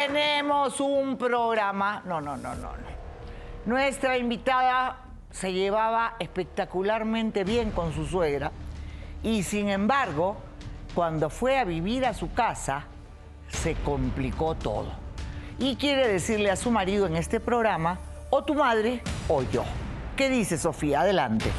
Tenemos un programa. No, no, no, no. no. Nuestra invitada se llevaba espectacularmente bien con su suegra y sin embargo, cuando fue a vivir a su casa, se complicó todo. Y quiere decirle a su marido en este programa, o tu madre o yo. ¿Qué dice Sofía? Adelante.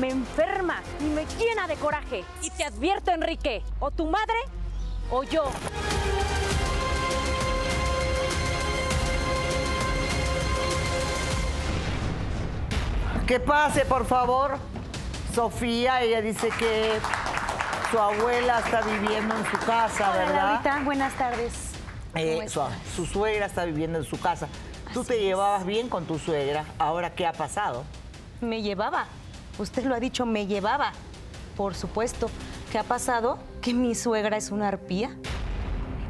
Me enferma y me llena de coraje. Y te advierto, Enrique, o tu madre o yo. Que pase, por favor. Sofía, ella dice que su abuela está viviendo en su casa, Hola, ¿verdad? Laurita, buenas tardes. Eh, su suegra está viviendo en su casa. Tú te llevabas bien con tu suegra. Ahora, ¿qué ha pasado? Me llevaba. Usted lo ha dicho, me llevaba. Por supuesto. ¿Qué ha pasado? Que mi suegra es una arpía.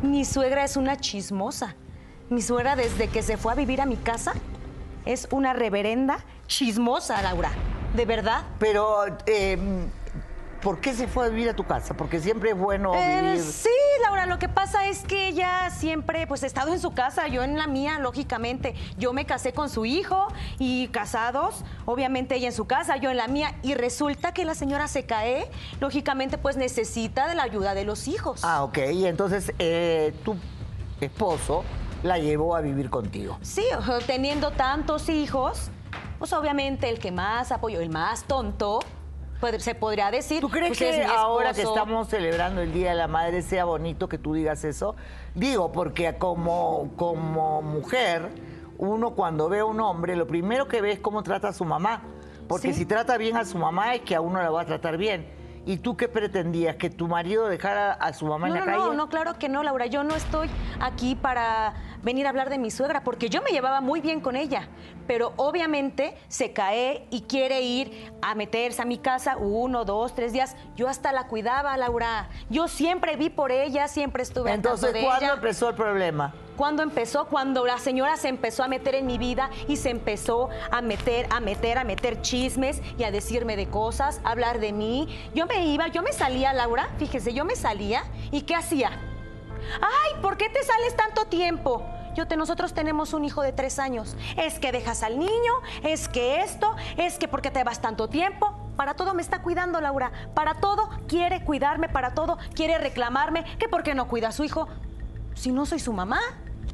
Mi suegra es una chismosa. Mi suegra desde que se fue a vivir a mi casa es una reverenda chismosa, Laura. ¿De verdad? Pero, eh, ¿por qué se fue a vivir a tu casa? Porque siempre es bueno Eh, vivir. sí, Laura, lo que pasa es que ella siempre pues ha estado en su casa, yo en la mía, lógicamente. Yo me casé con su hijo y casados, obviamente ella en su casa, yo en la mía. Y resulta que la señora se cae, lógicamente pues necesita de la ayuda de los hijos. Ah, ok. Y entonces eh, tu esposo la llevó a vivir contigo. Sí, teniendo tantos hijos, pues obviamente el que más apoyó, el más tonto, se podría decir. ¿Tú crees pues, es que ahora que estamos celebrando el Día de la Madre sea bonito que tú digas eso? Digo, porque como, como mujer, uno cuando ve a un hombre, lo primero que ve es cómo trata a su mamá. Porque Sí. si trata bien a su mamá es que a uno la va a tratar bien. ¿Y tú qué pretendías? ¿Que tu marido dejara a su mamá No, en no, la calle? no, no, claro que no, Laura. Yo no estoy aquí para venir a hablar de mi suegra, porque yo me llevaba muy bien con ella. Pero obviamente se cae y quiere ir a meterse a mi casa uno, dos, tres días. Yo hasta la cuidaba, Laura. Yo siempre vi por ella, siempre estuve Entonces, de ¿cuándo ella. empezó el problema? ¿Cuándo empezó? Cuando la señora se empezó a meter en mi vida y se empezó a meter, a meter, a meter chismes y a decirme de cosas, a hablar de mí. Yo me iba, yo me salía, Laura, fíjese, yo me salía y ¿qué hacía? Ay, ¿por qué te sales tanto tiempo? Yo te, nosotros tenemos un hijo de tres años. Es que dejas al niño, es que esto, es que ¿por qué te vas tanto tiempo? Para todo me está cuidando, Laura. Para todo quiere cuidarme, para todo quiere reclamarme. ¿Que por qué no cuida a su hijo? Si no soy su mamá,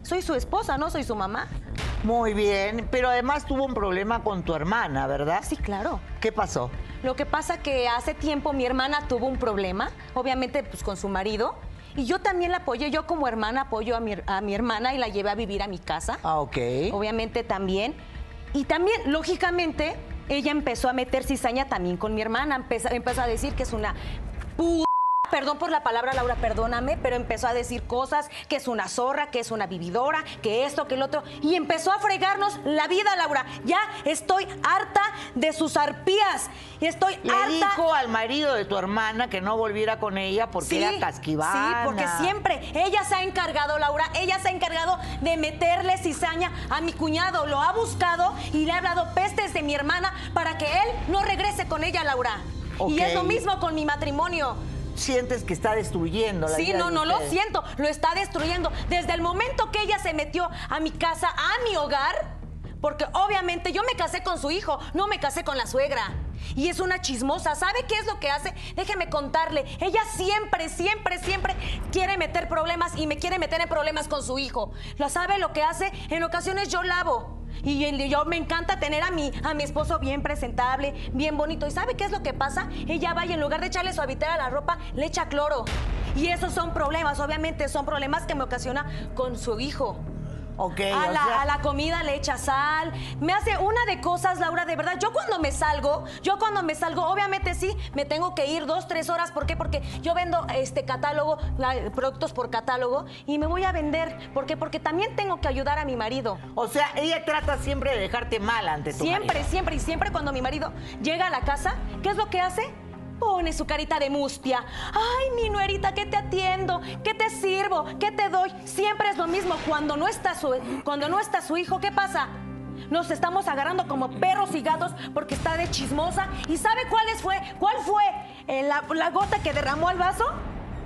soy su esposa, no soy su mamá. Muy bien, pero además tuvo un problema con tu hermana, ¿verdad? Sí, claro. ¿Qué pasó? Lo que pasa que hace tiempo mi hermana tuvo un problema, obviamente pues con su marido, y yo también la apoyé, yo como hermana apoyo a mi, a mi hermana y la llevé a vivir a mi casa. Ah, ok. Obviamente también. Y también, lógicamente, ella empezó a meter cizaña también con mi hermana, empezó, empezó a decir que es una pu... Perdón por la palabra, Laura, perdóname, pero empezó a decir cosas, que es una zorra, que es una vividora, que esto, que el otro, y empezó a fregarnos la vida, Laura. Ya estoy harta de sus arpías. Y estoy Le harta. dijo al marido de tu hermana que no volviera con ella porque era casquivana. Sí, porque siempre ella se ha encargado, Laura, ella se ha encargado de meterle cizaña a mi cuñado. Lo ha buscado y le ha hablado pestes de mi hermana para que él no regrese con ella, Laura. Y es lo mismo con mi matrimonio. Sientes que está destruyendo la Sí, vida no, de no lo siento, lo está destruyendo. Desde el momento que ella se metió a mi casa, a mi hogar, porque obviamente yo me casé con su hijo, no me casé con la suegra. Y es una chismosa, ¿sabe qué es lo que hace? Déjeme contarle, ella siempre, siempre, siempre quiere meter problemas y me quiere meter en problemas con su hijo. ¿Lo sabe lo que hace? En ocasiones yo lavo. Y yo me encanta tener a mi, a mi esposo bien presentable, bien bonito. ¿Y sabe qué es lo que pasa? Ella va y en lugar de echarle suavitel a la ropa, le echa cloro. Y esos son problemas, obviamente son problemas que me ocasiona con su hijo. Ok, A la, sea, a la comida le echa sal. Me hace una de cosas, Laura, de verdad. Yo cuando me salgo, yo cuando me salgo, obviamente sí, me tengo que ir dos, tres horas. ¿Por qué? Porque yo vendo este catálogo, la- productos por catálogo, y me voy a vender. ¿Por qué? Porque también tengo que ayudar a mi marido. o sea, ella trata siempre de dejarte mal ante tu Siempre, marido. siempre y siempre cuando mi marido llega a la casa, ¿qué es lo que hace? Pone su carita de mustia. Ay, mi nuerita, ¿qué te atiendo? ¿Qué te sirvo? ¿Qué te doy? Siempre es lo mismo. Cuando no está su, cuando no está su hijo, ¿qué pasa? Nos estamos agarrando como perros y gatos porque está de chismosa. ¿Y sabe cuál fue? ¿Cuál fue eh, la, la gota que derramó al vaso?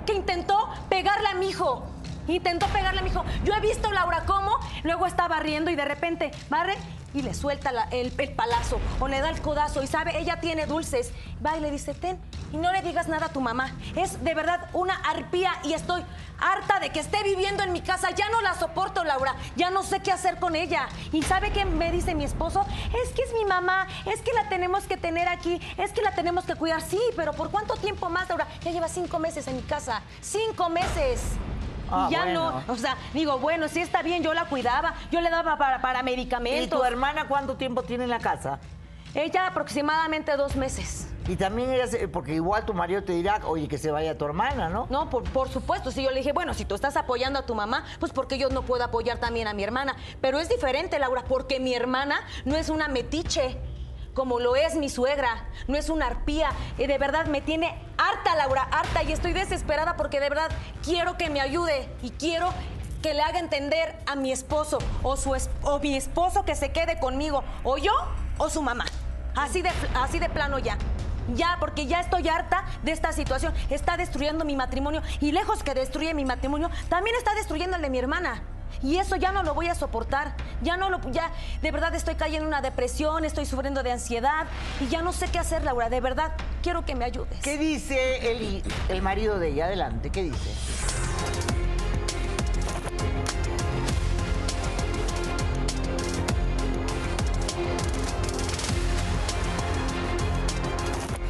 Que intentó pegarle a mi hijo. Intentó pegarle a mi hijo. Yo he visto, Laura, cómo luego está barriendo y de repente barre y le suelta el, el palazo o le da el codazo y sabe, ella tiene dulces. Va y le dice, ten, y no le digas nada a tu mamá. Es de verdad una arpía y estoy harta de que esté viviendo en mi casa. Ya no la soporto, Laura. Ya no sé qué hacer con ella. ¿Y sabe qué me dice mi esposo? Es que es mi mamá, es que la tenemos que tener aquí, es que la tenemos que cuidar. Sí, pero ¿por cuánto tiempo más, Laura? Ya lleva cinco meses en mi casa. Cinco meses. Ah, y ya bueno. no, o sea, digo, bueno, sí está bien, yo la cuidaba, yo le daba para, para ¿Y medicamentos. tu hermana cuánto tiempo tiene en la casa? Ella aproximadamente dos meses. Y también ella, porque igual tu marido te dirá, oye, que se vaya tu hermana, ¿no? No, por, por supuesto. Si yo le dije, bueno, si tú estás apoyando a tu mamá, pues porque yo no puedo apoyar también a mi hermana. Pero es diferente, Laura, porque mi hermana no es una metiche, como lo es mi suegra, no es una arpía. Y de verdad me tiene harta, Laura, harta. Y estoy desesperada porque de verdad quiero que me ayude y quiero que le haga entender a mi esposo o, su o mi esposo que se quede conmigo, o yo o su mamá. Así de, así de plano ya. Ya, porque ya estoy harta de esta situación. Está destruyendo mi matrimonio y lejos que destruye mi matrimonio, también está destruyendo el de mi hermana. Y eso ya no lo voy a soportar. Ya no lo, ya, de verdad estoy cayendo en una depresión, estoy sufriendo de ansiedad y ya no sé qué hacer, Laura. De verdad, quiero que me ayudes. ¿Qué dice el, el marido de ella? Adelante, ¿qué dice?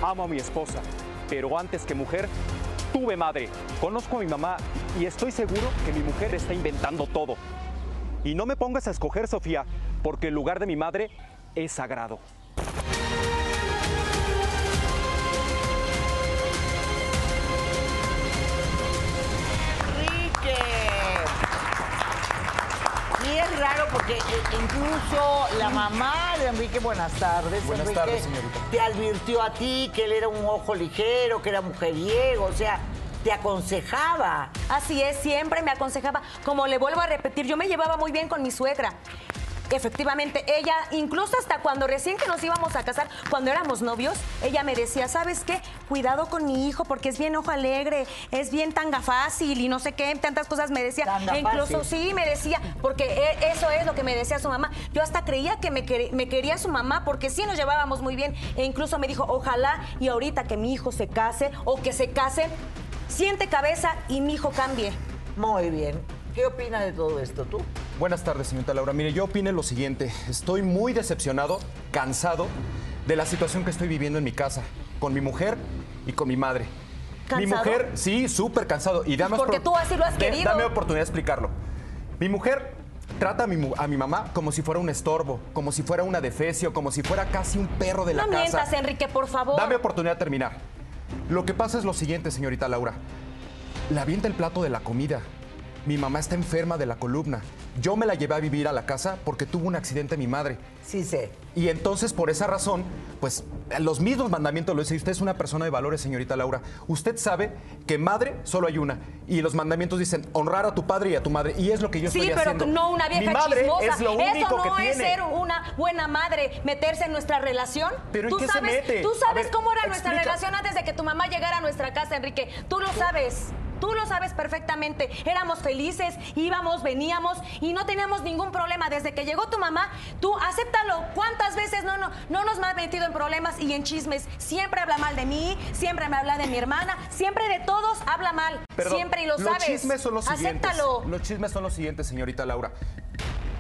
Amo a mi esposa, pero antes que mujer, tuve madre. Conozco a mi mamá y estoy seguro que mi mujer está inventando todo. Y no me pongas a escoger, Sofía, porque el lugar de mi madre es sagrado. Es raro porque eh, incluso la mamá de Enrique, buenas tardes. Buenas Enrique, tardes, señorita. Te advirtió a ti que él era un ojo ligero, que era mujeriego, o sea, te aconsejaba. Así es, siempre me aconsejaba. Como le vuelvo a repetir, yo me llevaba muy bien con mi suegra. Efectivamente, ella, incluso hasta cuando recién que nos íbamos a casar, cuando éramos novios, ella me decía, ¿sabes qué? Cuidado con mi hijo porque es bien ojo alegre, es bien tanga fácil y no sé qué, tantas cosas me decía. Tanga E incluso fácil. sí, me decía, porque e- eso es lo que me decía su mamá. Yo hasta creía que me, quer- me quería su mamá porque sí nos llevábamos muy bien. E incluso me dijo, ojalá y ahorita que mi hijo se case o que se case, siente cabeza y mi hijo cambie. Muy bien. ¿Qué opinas de todo esto tú? Buenas tardes, señorita Laura. Mire, yo opino lo siguiente. Estoy muy decepcionado, cansado de la situación que estoy viviendo en mi casa, con mi mujer y con mi madre. Mi ¿Cansado? mujer, sí, súper cansado. Y dame porque tú así lo has querido. Dame oportunidad de explicarlo. Mi mujer trata a mi, a mi mamá como si fuera un estorbo, como si fuera una defecio, como si fuera casi un perro de la No casa. mientas, Enrique, por favor. Dame oportunidad de terminar. Lo que pasa es lo siguiente, señorita Laura. La avienta el plato de la comida. Mi mamá está enferma de la columna. Yo me la llevé a vivir a la casa porque tuvo un accidente mi madre. Sí sé. Y entonces, por esa razón, pues los mismos mandamientos lo dice. Usted es una persona de valores, señorita Laura. Usted sabe que madre solo hay una. Y los mandamientos dicen honrar a tu padre y a tu madre. Y es lo que yo Sí, estoy pero haciendo. no una vieja Mi madre chismosa. es lo único Eso no que es tiene. ser una buena madre, meterse en nuestra relación. ¿Pero en tú qué se sabes, mete? Tú sabes ver, cómo era nuestra relación antes de que tu mamá llegara a nuestra casa, Enrique. Tú lo sabes. Tú lo sabes perfectamente. Éramos felices, íbamos, veníamos y no teníamos ningún problema. Desde que llegó tu mamá, tú acéptalo. ¿Cuántas veces no, no, no nos has metido en problemas y en chismes? Siempre habla mal de mí, siempre me habla de mi hermana, siempre de todos habla mal. Perdón, siempre y lo los sabes. chismes son los siguientes. Acéptalo. Los chismes son los siguientes, señorita Laura.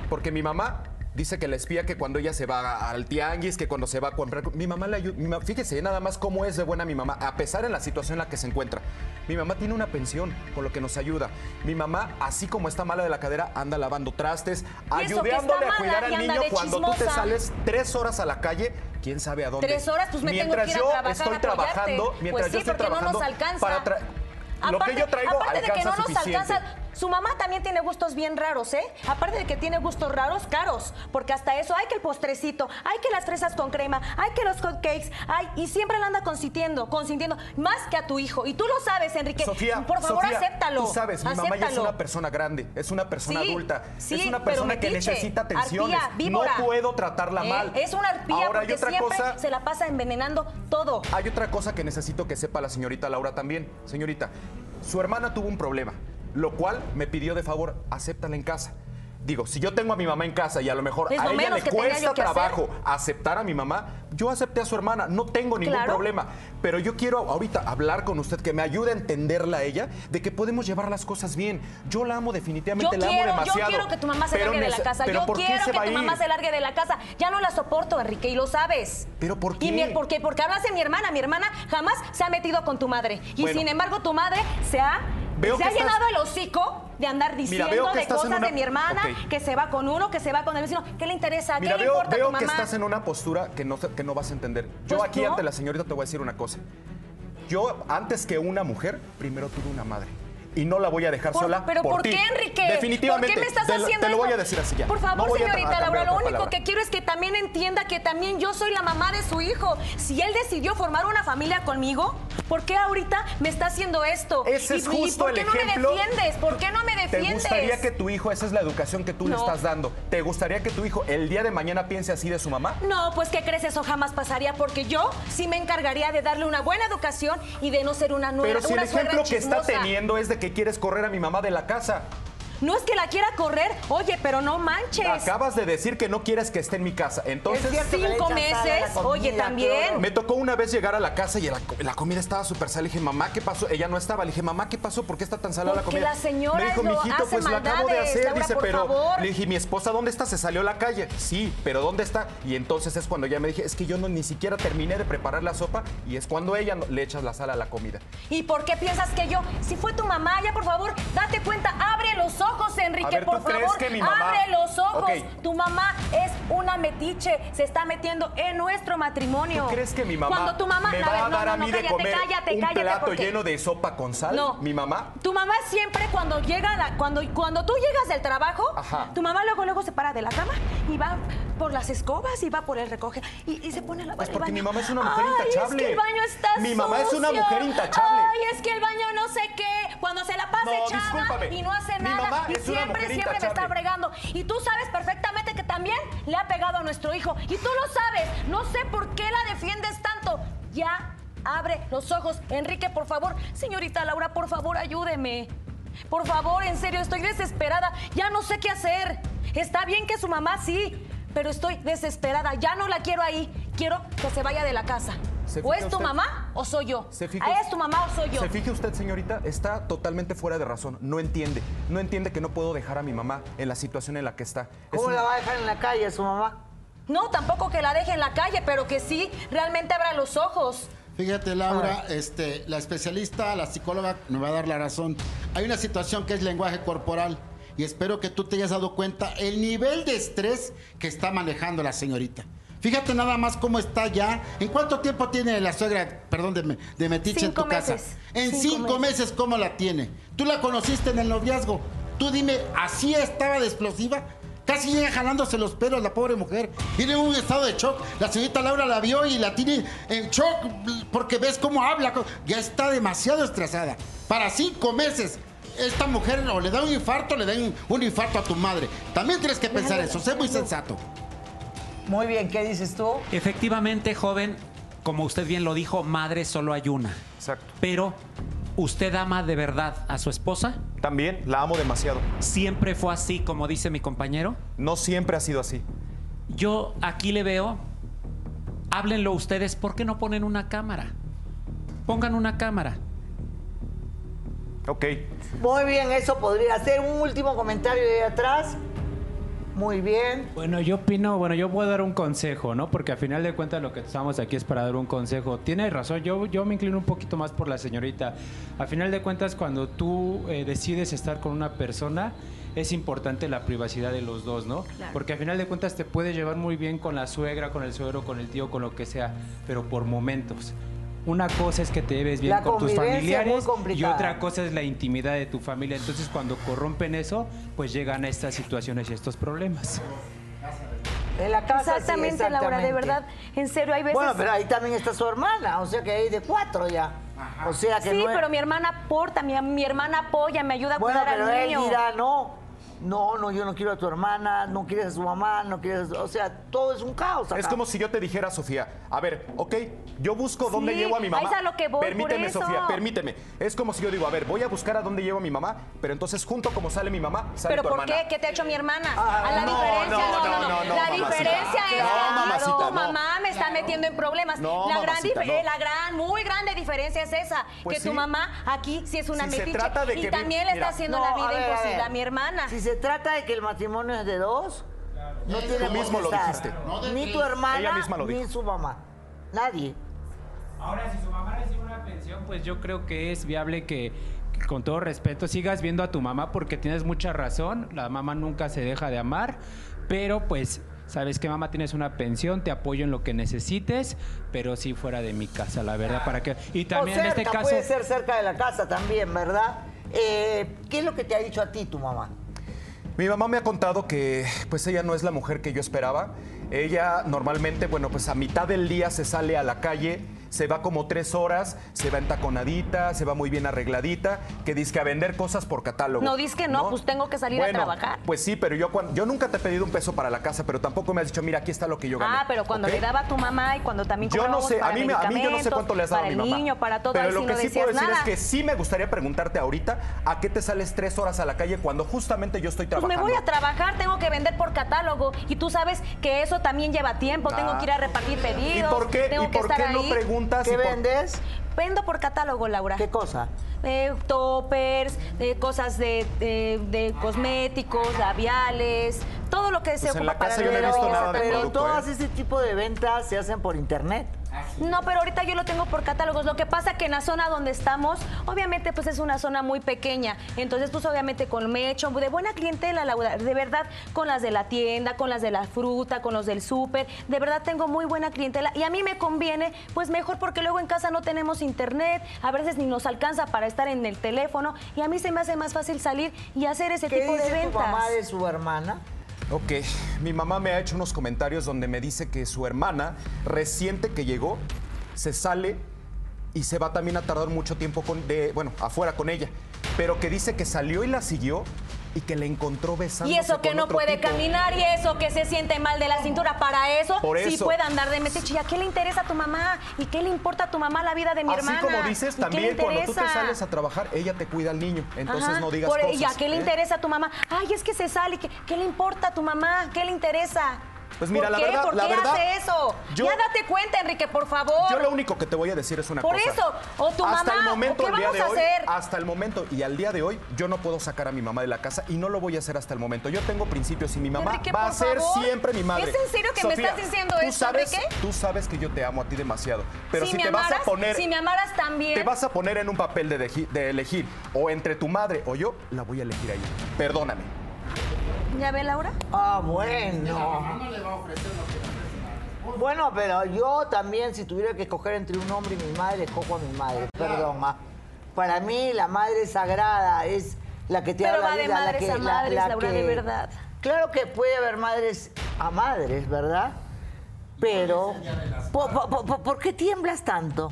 Porque mi mamá dice que la espía que cuando ella se va al tianguis, que cuando se va a comprar. Mi mamá le ayuda. mi ma- Fíjese nada más cómo es de buena mi mamá, a pesar de la situación en la que se encuentra. Mi mamá tiene una pensión, con lo que nos ayuda. Mi mamá, así como está mala de la cadera, anda lavando trastes, ayudándole a cuidar al niño cuando tú te sales tres horas a la calle, quién sabe a dónde. Tres horas, pues me tengo mientras que ir a yo trabajar estoy a apoyarte. trabajando, mientras Pues sí, yo estoy porque no nos trabajando alcanza. para lo que yo traigo aparte de que no nos suficiente. alcanza, su mamá también tiene gustos bien raros, ¿eh? Aparte de que tiene gustos raros, caros. Porque hasta eso hay que el postrecito, hay que las fresas con crema, hay que los hot cakes, hay, y siempre la anda consintiendo, consintiendo, más que a tu hijo. Y tú lo sabes, Enrique. Sofía, por favor, Sofía, acéptalo. Tú sabes, mi mamá ya es una persona grande, es una persona Sí, adulta, sí, es una persona que necesita atenciones. arpía, víbora. no puedo tratarla ¿Eh? mal. Es una arpía Ahora hay porque otra siempre cosa. se la pasa envenenando todo. Hay otra cosa que necesito que sepa la señorita Laura también. Señorita, su hermana tuvo un problema, lo cual me pidió de favor, acéptala en casa. Digo, si yo tengo a mi mamá en casa y a lo mejor Es a lo ella le cuesta yo trabajo aceptar a mi mamá, yo acepté a su hermana, no tengo ningún Claro. problema. Pero yo quiero ahorita hablar con usted, que me ayude a entenderla a ella, de que podemos llevar las cosas bien. Yo la amo definitivamente, Yo la quiero, amo yo demasiado. quiero que tu mamá se Pero largue de la casa. ¿pero Yo quiero que tu mamá se largue de la casa. Ya no la soporto, Enrique, y lo sabes. ¿Pero por Y qué? mi- ¿por qué? Porque hablas de mi hermana. Mi hermana jamás se ha metido con tu madre. Y Bueno. sin embargo, tu madre se ha, Veo se que ha estás- llenado el hocico de andar diciendo que de cosas una- de mi hermana, que se va con uno, que se va con el vecino. ¿Qué le interesa? Mira, ¿Qué le veo, importa a veo tu que mamá? estás en una postura que no, que no vas a entender. Yo Pues aquí no. ante la señorita te voy a decir una cosa. Yo, antes que una mujer, primero tuve una madre. Y no la voy a dejar Por- sola. ¿Pero por, qué, Enrique? Definitivamente. ¿Por qué me estás te haciendo Te lo voy a decir así ya. Por favor, señorita Laura, lo único palabra. que quiero es que también entienda que también yo soy la mamá de su hijo. Si él decidió formar una familia conmigo, ¿por qué ahorita me está haciendo esto? Ese es ¿Y- y justo por el qué ejemplo. no me defiendes? ¿Por qué no me ¿Te defiendes? gustaría que tu hijo, esa es la educación que tú le estás dando, ¿te gustaría que tu hijo el día de mañana piense así de su mamá? No, pues ¿qué crees? Eso jamás pasaría porque yo sí me encargaría de darle una buena educación y de no ser una nueva Pero si una ejemplo que está teniendo es de que quieres correr a mi mamá de la casa. No es que la quiera correr, oye, pero no manches. Acabas de decir que no quieres que esté en mi casa. Entonces, Cinco meses, comida, oye, también. Me tocó una vez llegar a la casa y la, la comida estaba súper sal. Le dije, mamá, ¿qué pasó? Ella no estaba. Le dije, mamá, ¿qué pasó? ¿Por qué está tan salada la Porque comida? la señora Me dijo, mijito, pues la acabo de maldades, hacer. Laura, dice, por pero. favor. Le dije, mi esposa, ¿dónde está? ¿Se salió a la calle? Sí, pero ¿dónde está? Y entonces es cuando ya me dije, es que yo no ni siquiera terminé de preparar la sopa y es cuando ella no- le echas la sal a la comida. ¿Y por qué piensas que yo? Si fue tu mamá, ya por favor, date cuenta, abre los ojos, Enrique, A ver, ¿tú por favor. que mi mamá- Abre los ojos. Tu mamá es una metiche, se está metiendo en nuestro matrimonio. ¿Tú crees que mi mamá Cuando tu mamá, me a va ver, a dar no, a no, de cállate, comer cállate, un cállate, plato porque- lleno de sopa con sal? No. ¿Mi mamá? Tu mamá siempre cuando llega la- cuando cuando tú llegas del trabajo, Ajá. tu mamá luego luego se para de la cama y va por las escobas y va por el recoge y, y se pone a lavar Pues el porque baño. mi mamá es una mujer Ay, intachable. Es que el baño está Mi mamá es una mujer intachable. Ay, es que el baño no sé qué, cuando se la pasa No, echada y no hace Mi nada mamá y es una siempre mujer siempre me está fregando y tú sabes perfectamente que también le ha pegado a nuestro hijo y tú lo sabes. No sé por qué la defiendes tanto. Ya abre los ojos, Enrique, por favor. Señorita Laura, por favor, ayúdeme. Por favor, en serio, estoy desesperada. Ya no sé qué hacer. Está bien que su mamá sí, pero estoy desesperada. Ya no la quiero ahí. Quiero que se vaya de la casa. ¿Se O fija es tu usted? mamá o soy yo. ¿Se fija ¿Ah, usted? ¿Es tu mamá o soy yo? Se fije usted, señorita, está totalmente fuera de razón. No entiende. No entiende que no puedo dejar a mi mamá en la situación en la que está. Es ¿Cómo la va a dejar en la calle su mamá? No, tampoco que la deje en la calle, pero que sí realmente abra los ojos. Fíjate, Laura, este, la especialista, la psicóloga, me va a dar la razón. Hay una situación que es lenguaje corporal y espero que tú te hayas dado cuenta el nivel de estrés que está manejando la señorita. Fíjate nada más cómo está ya. ¿En cuánto tiempo tiene la suegra, perdón, de, de Metiche en Cinco tu casa? meses. En Cinco cinco, meses. meses, ¿cómo la tiene? Tú la conociste en el noviazgo. Tú dime, ¿así estaba de explosiva? Casi llega jalándose los pelos la pobre mujer. Viene en un estado de shock. La señorita Laura la vio y la tiene en shock porque ves cómo habla. Ya está demasiado estresada. Para cinco meses. Esta mujer o le da un infarto o le da un, un infarto a tu madre. También tienes que pensar eso. Sé muy sensato. Muy bien, ¿qué dices tú? Efectivamente, joven, como usted bien lo dijo, madre solo hay una. Exacto. Pero, ¿usted ama de verdad a su esposa? También la amo demasiado. ¿Siempre fue así, como dice mi compañero? No siempre ha sido así. Yo aquí le veo, háblenlo ustedes, ¿por qué no ponen una cámara? Pongan una cámara. Ok. Muy bien, eso podría ser un último comentario de ahí atrás. Muy bien. Bueno, yo opino, bueno, yo puedo dar un consejo, ¿no? Porque al final de cuentas lo que estamos aquí es para dar un consejo. Tiene razón, yo, yo me inclino un poquito más por la señorita. Al final de cuentas, cuando tú eh, decides estar con una persona, es importante la privacidad de los dos, ¿no? Porque al final de cuentas te puedes llevar muy bien con la suegra, con el suegro, con el tío, con lo que sea, pero por momentos. Una cosa es que te lleves bien La con tus familiares y otra cosa es la intimidad de tu familia. Entonces, cuando corrompen eso, pues llegan a estas situaciones y estos problemas. En la casa, sí, Exactamente, Laura, de exactamente. verdad, en serio, hay veces... Bueno, pero ahí también está su hermana, o sea que hay de cuatro ya. O sea que Sí, no es- pero mi hermana aporta, mi, mi hermana apoya, me ayuda a Bueno, cuidar pero al él niño. dirá, no, no, no, yo no quiero a tu hermana, no quieres a su mamá, no quieres, o sea, todo es un caos acá. Es como si yo te dijera, Sofía, a ver, ok, yo busco dónde llevo a mi ahí mamá. es a lo que voy, por permíteme, eso. Sofía, permíteme. Es como si yo digo, a ver, voy a buscar a dónde llevo a mi mamá, pero entonces junto como sale mi mamá, sale ¿Pero tu por hermana. qué? ¿Qué te ha hecho mi hermana? Ah, a la no, diferencia, no, no, no, no, no. no, no, la mamacita. diferencia es No, que tu no. mamá me está metiendo en problemas. No, la gran no. la gran, muy grande diferencia es esa, Pues que tu mamá aquí sí es una Si se metiche trata de y que- también le está haciendo la vida imposible a mi hermana. Si se trata de que el matrimonio es de dos, no tiene Tú mismo lo dijiste. Ni tu hermana, Ella misma lo ni su mamá. Nadie. Ahora, si su mamá recibe una pensión, pues yo creo que es viable que, que con todo respeto, sigas viendo a tu mamá porque tienes mucha razón. La mamá nunca se deja de amar, pero pues, sabes que mamá tienes una pensión, te apoyo en lo que necesites, pero sí fuera de mi casa, la verdad, para que... Y también o en este caso... puede ser cerca de la casa también, ¿verdad? Eh, ¿Qué es lo que te ha dicho a ti tu mamá? Mi mamá me ha contado que pues ella no es la mujer que yo esperaba. Ella normalmente, bueno, pues a mitad del día se sale a la calle, se va como tres horas, se va entaconadita, se va muy bien arregladita, que dice que a vender cosas por catálogo. No, dice que no, pues tengo que salir a trabajar. Pues sí, pero yo, cuan- yo nunca te he pedido un peso para la casa, pero tampoco me has dicho, mira, aquí está lo que yo gané. Ah, pero cuando le daba a tu mamá y cuando también Yo no sé, a mí, a mí yo no sé cuánto le has dado para a mi el mamá. niño, para todo, Pero ahí lo que no sí puedo decir nada. es que sí me gustaría preguntarte ahorita a qué te sales tres horas a la calle cuando justamente yo estoy Pues trabajando. me voy a trabajar, tengo que vender por catálogo y tú sabes que eso también lleva tiempo, tengo Ah. que ir a repartir pedidos, ¿Y por qué, tengo y que por estar qué no preguntas? ¿Qué y por- vendes? Vendo por catálogo, Laura. ¿Qué cosa? Eh, toppers, eh, cosas de, de- de cosméticos, labiales, todo lo que se Pues en ocupa la para casa yo no he visto nada de. Pero todas ¿eh? ese tipo de ventas se hacen por internet. No, pero ahorita yo lo tengo por catálogos. Lo que pasa que en la zona donde estamos, obviamente, pues es una zona muy pequeña. Entonces, pues obviamente con Mecho, de buena clientela, Laura, de verdad, con las de la tienda, con las de la fruta, con los del súper, de verdad tengo muy buena clientela. Y a mí me conviene, pues mejor porque luego en casa no tenemos internet, a veces ni nos alcanza para estar en el teléfono. Y a mí se me hace más fácil salir y hacer ese ¿Qué tipo de dice tu mamá de su hermana? Ok, mi mamá me ha hecho unos comentarios donde me dice que su hermana, reciente que llegó, se sale y se va también a tardar mucho tiempo de, bueno, afuera con ella. Pero que dice que salió y la siguió y que le encontró besando. Y eso que no puede caminar y eso que se siente mal de la cintura, para eso, Por sí puede andar de metiche. ¿Y a qué le interesa a tu mamá? ¿Y qué le importa a tu mamá la vida de mi Así hermana? como dices, ¿Y qué le también cuando tú te sales a trabajar, ella te cuida al niño. Entonces Ajá, no digas por- cosas. ¿Y a qué le ¿eh? interesa a tu mamá? Ay, es que se sale. ¿Qué, qué le importa a tu mamá? ¿Qué le interesa? Pues mira, ¿Por la qué? verdad- ¿Por la qué verdad, hace eso? yo- ya date cuenta, Enrique, por favor. Yo lo único que te voy a decir es una Por cosa. eso, o tu hasta mamá, el ¿o momento, qué el día vamos a hoy, hacer? hasta el momento y al día de hoy, yo no puedo sacar a mi mamá de la casa y no lo voy a hacer hasta el momento. Yo tengo principios y mi mamá Enrique, va a por ser favor. siempre mi madre. ¿Es en serio que me Sofía, estás diciendo tú esto, sabes, Enrique? Tú sabes que yo te amo a ti demasiado, pero si, si, me te vas a poner si me amaras también. te vas a poner en un papel de, elegir o entre tu madre o yo, la voy a elegir a ella. Perdóname. ¿Ya ve, Laura? Ah, bueno. Bueno, pero yo también, si tuviera que escoger entre un hombre y mi madre, escojo a mi madre. Perdón, ah. Para mí, la madre sagrada es la que te Pero da la vida, la madres que- a la- madres, la Laura, que- de verdad. Claro que puede haber madres a madres, ¿verdad? Pero, ¿por, por- por- por qué tiemblas tanto?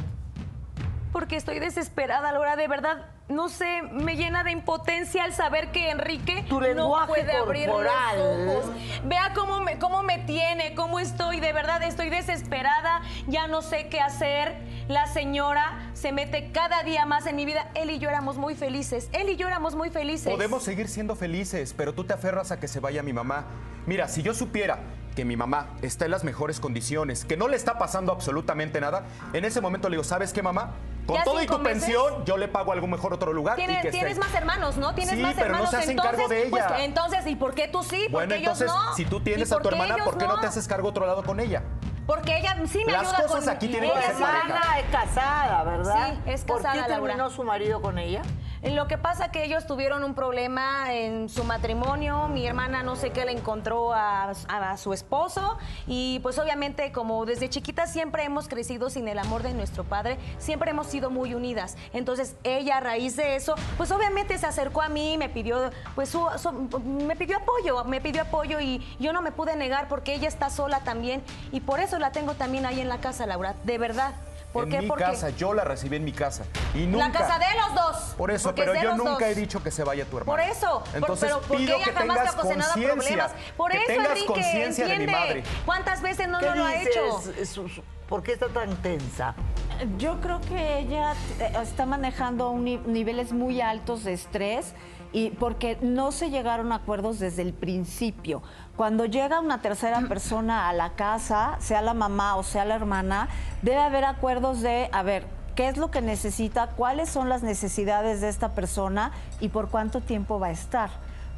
Porque estoy desesperada, Laura, de verdad. No sé, me llena de impotencia al saber que Enrique Tu no puede abrir los ojos. Vea cómo me, cómo me tiene, cómo estoy, de verdad estoy desesperada, ya no sé qué hacer. La señora se mete cada día más en mi vida. Él y yo éramos muy felices, él y yo éramos muy felices. Podemos seguir siendo felices, pero tú te aferras a que se vaya mi mamá. Mira, si yo supiera que mi mamá está en las mejores condiciones, que no le está pasando absolutamente nada, en ese momento le digo, ¿sabes qué, mamá? Con ¿Ya todo y tu meses? pensión, yo le pago a algún mejor otro lugar. y Tienes, que esté. tienes más hermanos, ¿no? Tienes Sí, más pero no hermanos. se hacen entonces, cargo de pues, ella. entonces, ¿y por qué tú sí? ¿Por Bueno, qué ellos entonces, no? si tú ¿Y tienes a tu hermana, ¿por qué no? no te haces cargo otro lado con ella? Porque ella sí me Las ayuda cosas con aquí tienen que ser. Ana es casada, ¿verdad? Sí, es ¿Por qué casada, Laura. terminó su marido con ella? Lo que pasa que ellos tuvieron un problema en su matrimonio, mi hermana no sé qué le encontró a, a su esposo y pues obviamente como desde chiquita siempre hemos crecido sin el amor de nuestro padre, siempre hemos sido muy unidas. Entonces ella a raíz de eso, pues obviamente se acercó a mí, me pidió pues su, su- me pidió apoyo, me pidió apoyo y yo no me pude negar porque ella está sola también y por eso la tengo también ahí en la casa, Laura, de verdad. ¿Por en qué? mi Porque casa, yo la recibí en mi casa. Y nunca. la casa de los dos. Por eso, porque pero yo nunca dos. he dicho que se vaya tu hermano. Por eso, por- Entonces pero porque pido ella que jamás tengas te ha ocasionado conciencia. problemas. Por que eso, tengas conciencia de mi entiende. madre. ¿Cuántas veces no, ¿Qué no lo ha hecho? ¿Por qué está tan tensa? Yo creo que ella eh, está manejando un ni- niveles muy altos de estrés y porque no se llegaron a acuerdos desde el principio. Cuando llega una tercera persona a la casa, sea la mamá o sea la hermana, debe haber acuerdos de, a ver, ¿qué es lo que necesita? ¿Cuáles son las necesidades de esta persona y por cuánto tiempo va a estar?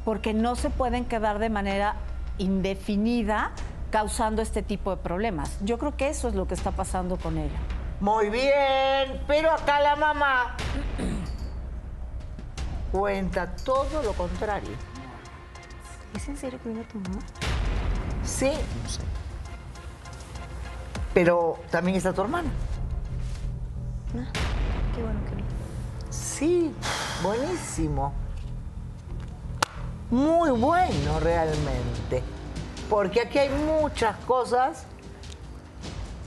Porque no se pueden quedar de manera indefinida causando este tipo de problemas. Yo creo que eso es lo que está pasando con ella. Muy bien, pero acá la mamá cuenta todo lo contrario. ¿Es en serio que vive tu mamá? Sí. Pero también está tu hermana. Qué bueno que Sí, buenísimo. Muy bueno realmente. Porque aquí hay muchas cosas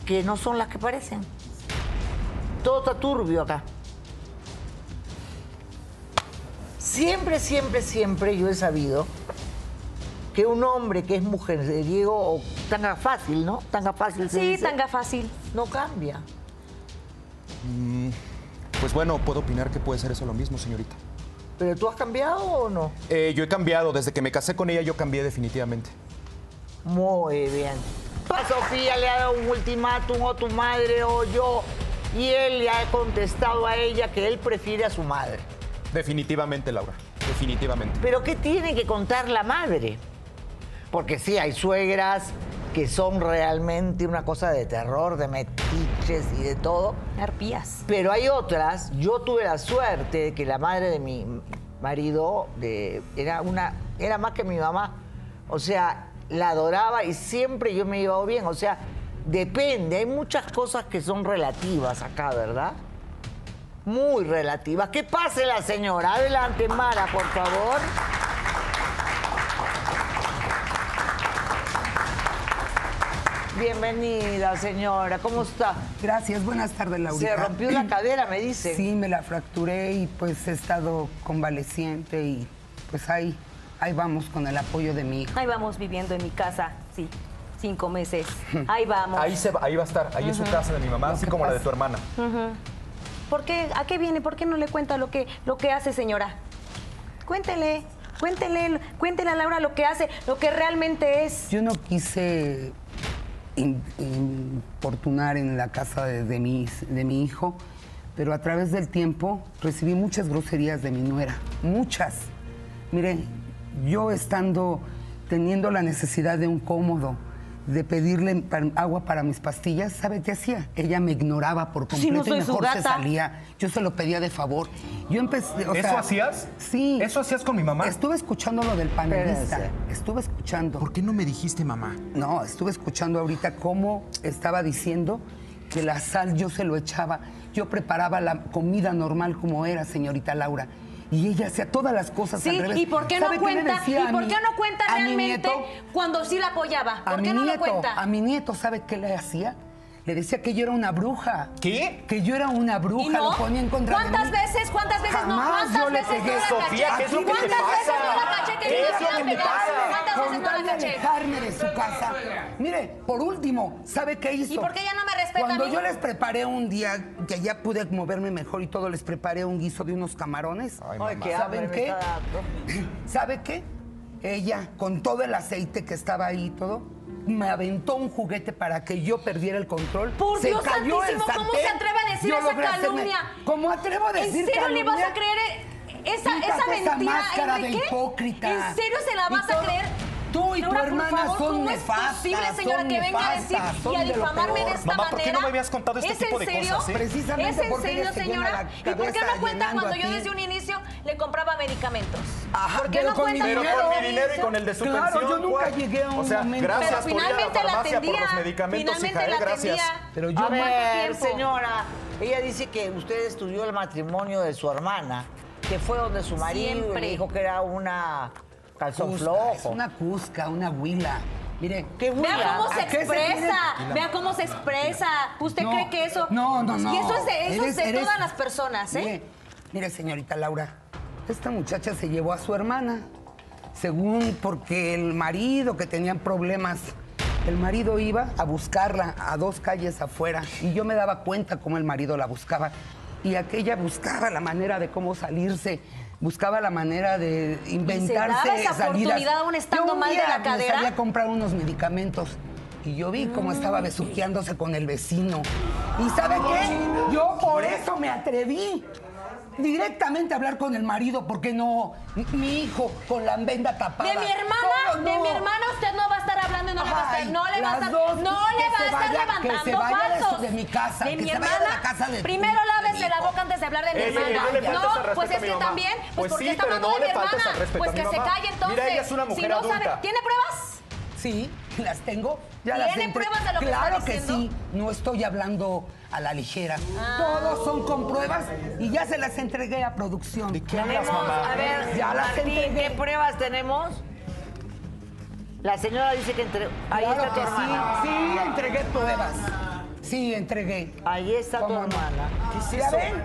que no son las que parecen. Todo está turbio acá. Siempre, siempre, siempre yo he sabido que un hombre que es mujeriego o tanga fácil, ¿no? Tanga fácil se Sí, dice, tanga fácil. no cambia. Pues bueno, puedo opinar que puede ser eso lo mismo, señorita. ¿Pero tú has cambiado o no? Eh, yo he cambiado. Desde que me casé con ella, yo cambié definitivamente. Muy bien. A Sofía le ha dado un ultimátum o tu madre o yo y él le ha contestado a ella que él prefiere a su madre. Definitivamente, Laura. Definitivamente. Pero ¿qué tiene que contar la madre? Porque sí, hay suegras que son realmente una cosa de terror, de metiches y de todo. Arpías. Pero hay otras, yo tuve la suerte de que la madre de mi marido de- era, una, era más que mi mamá. O sea, la adoraba y siempre yo me he llevado bien. O sea, depende, hay muchas cosas que son relativas acá, ¿verdad? Muy relativas. ¿Qué pase la señora? Adelante, Mara, por favor. Bienvenida, señora. ¿Cómo está? Gracias, buenas tardes, Laurita. Se rompió la cadera, me dice. Sí, me la fracturé y pues he estado convaleciente y pues ahí, ahí vamos con el apoyo de mi hija. Ahí vamos viviendo en mi casa, sí. Cinco meses. Ahí vamos. Ahí, se va, ahí va a estar. Ahí es su casa de mi mamá, así que como la de tu hermana. ¿Por qué? ¿A qué viene? ¿Por qué no le cuenta lo que, lo que hace, señora? Cuéntele, cuéntele, cuéntele a Laura lo que hace, lo que realmente es. Yo no quise importunar en la casa de, de mi, de mi hijo, pero a través del tiempo recibí muchas groserías de mi nuera, muchas. Mire, yo estando teniendo la necesidad de un cómodo, de pedirle agua para mis pastillas, ¿sabe qué hacía? Ella me ignoraba por Si no completo y mejor se salía. Yo se lo pedía de favor. Yo empecé, o ¿Eso sea, hacías? Sí. ¿Eso hacías con mi mamá? Estuve escuchando lo del panelista. Estuve escuchando. ¿Por qué no me dijiste mamá? No, estuve escuchando ahorita cómo estaba diciendo que la sal yo se lo echaba. Yo preparaba la comida normal como era, señorita Laura. Y ella hacía todas las cosas Sí, al revés. ¿y por qué no ¿Sabe le cuenta? ¿Y a por mi- qué no cuenta a mi realmente nieto? cuando sí la apoyaba? A ¿Por mi qué no nieto, lo cuenta? a mi nieto, ¿sabe qué le hacía? Le decía que yo era una bruja. ¿Qué? Que yo era una bruja, ¿Y no? lo ponía en contra de ¿Cuántas mí. veces, cuántas veces no? Jamás ¿Cuántas yo le veces pegué. no la Sofía? ¿qué es lo que te ¿Cuántas veces pasa? no la caché que ¿Qué yo es no lo la que pasa? ¿Cuántas veces Con no la de caché? alejarme de su casa. Mire, por último, ¿sabe qué hizo? ¿Y por qué ella no me respeta a Cuando mí? yo les preparé un día que ya pude moverme mejor y todo, les preparé un guiso de unos camarones. Ay, Ay, mamá. qué ¿Saben me qué? ¿Sabe qué? Ella, con todo el aceite que estaba ahí y todo, me aventó un juguete para que yo perdiera el control. Por se Dios cayó el santísimo, ¿cómo se atreve a decir esa hacerme- calumnia? ¿Cómo atrevo a decir ¿En serio le vas calumnia? a creer esa, Quítate esa esa mentira, máscara de Enrique? hipócrita. ¿En serio se la vas a creer? Tú y tu Laura, por hermana favor, son ¿cómo nefastas, es posible, señora, que venga a decir y a de difamarme de peor. esta Mamá, ¿por qué manera? no me habías contado este ¿Es tipo en de serio? cosas, eh? Precisamente ¿Es en porque serio, señora? ¿Y por qué no cuenta cuando yo desde un inicio le compraba medicamentos? Ajá, ¿Por qué pero no con mi cuenta Pero dinero. con mi dinero y con el de su Claro, pensión. yo nunca Juan. llegué a un O sea, momento- gracias Pero por ir a la finalmente la farmacia por atendía. los medicamentos, finalmente hija, eh, la gracias. atendía. Pero yo A ¿Cuánto ver, señora, ella dice que usted estudió el matrimonio de su hermana, que fue donde su marido Siempre. le dijo que era una calzón Cusca, flojo. Es una cusca, una huila. Mire, ¿Qué Vea huila? cómo se ¿A qué se expresa, vea cómo se expresa. ¿Usted No, cree que eso? No, no, no. Y eso es de, eso es de eres- todas las personas, ¿eh? Mire, mire, señorita Laura, esta muchacha se llevó a su hermana, según porque el marido que tenían problemas, el marido iba a buscarla a dos calles afuera y yo me daba cuenta cómo el marido la buscaba y aquella buscaba la manera de cómo salirse. Buscaba la manera de inventarse daba esa salidas. oportunidad aún estando Yo un mal de la cadera? a comprar unos medicamentos y yo vi cómo estaba besuqueándose con el vecino. ¿Y sabe qué? Yo por eso me atreví directamente hablar con el marido, porque no, mi hijo con la venda tapada. De mi hermana, ¿Cómo de no? mi hermana usted no va a estar hablando y no le va a estar, no le va a estar, dos, no que le va a estar vaya- que levantando se vaya de su- falsos. de mi casa, de que mi se vaya de hermana. la casa de- Primero lávese la boca antes de hablar de mi hermana. no No, pues es que también, pues, Pues porque sí, está pero hablando no de mi hermana. Pues que se calle entonces. Mira, ella es una si mujer no adulta. sabe, ¿tiene pruebas? Sí, las tengo. Ya ¿Tiene las entre- pruebas de lo que está Claro que sí, no estoy hablando a la ligera. Ah. Todos son con pruebas y ya se las entregué a producción. ¿De qué hablas, mamá? A ver, Ya las Martín, entregué. ¿qué pruebas tenemos? La señora dice que entre... Ahí Claro está tu que hermana. Sí, sí, entregué pruebas. Sí, entregué. Ahí está tu hermana. ¿Qué es ¿Ya eso? ven?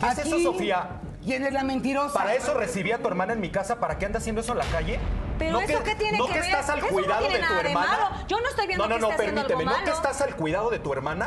¿Qué es eso, Sofía? ¿Quién es la mentirosa? ¿Para eso recibí a tu hermana en mi casa? ¿Para qué anda haciendo eso en la calle? Pero ¿No eso que, qué tiene ¿no que que ver? estás al Eso no cuidado tiene de tu de hermana? malo. Yo no estoy viendo no, no, que no, esté haciendo algo permíteme. ¿No que estás al cuidado de tu hermana?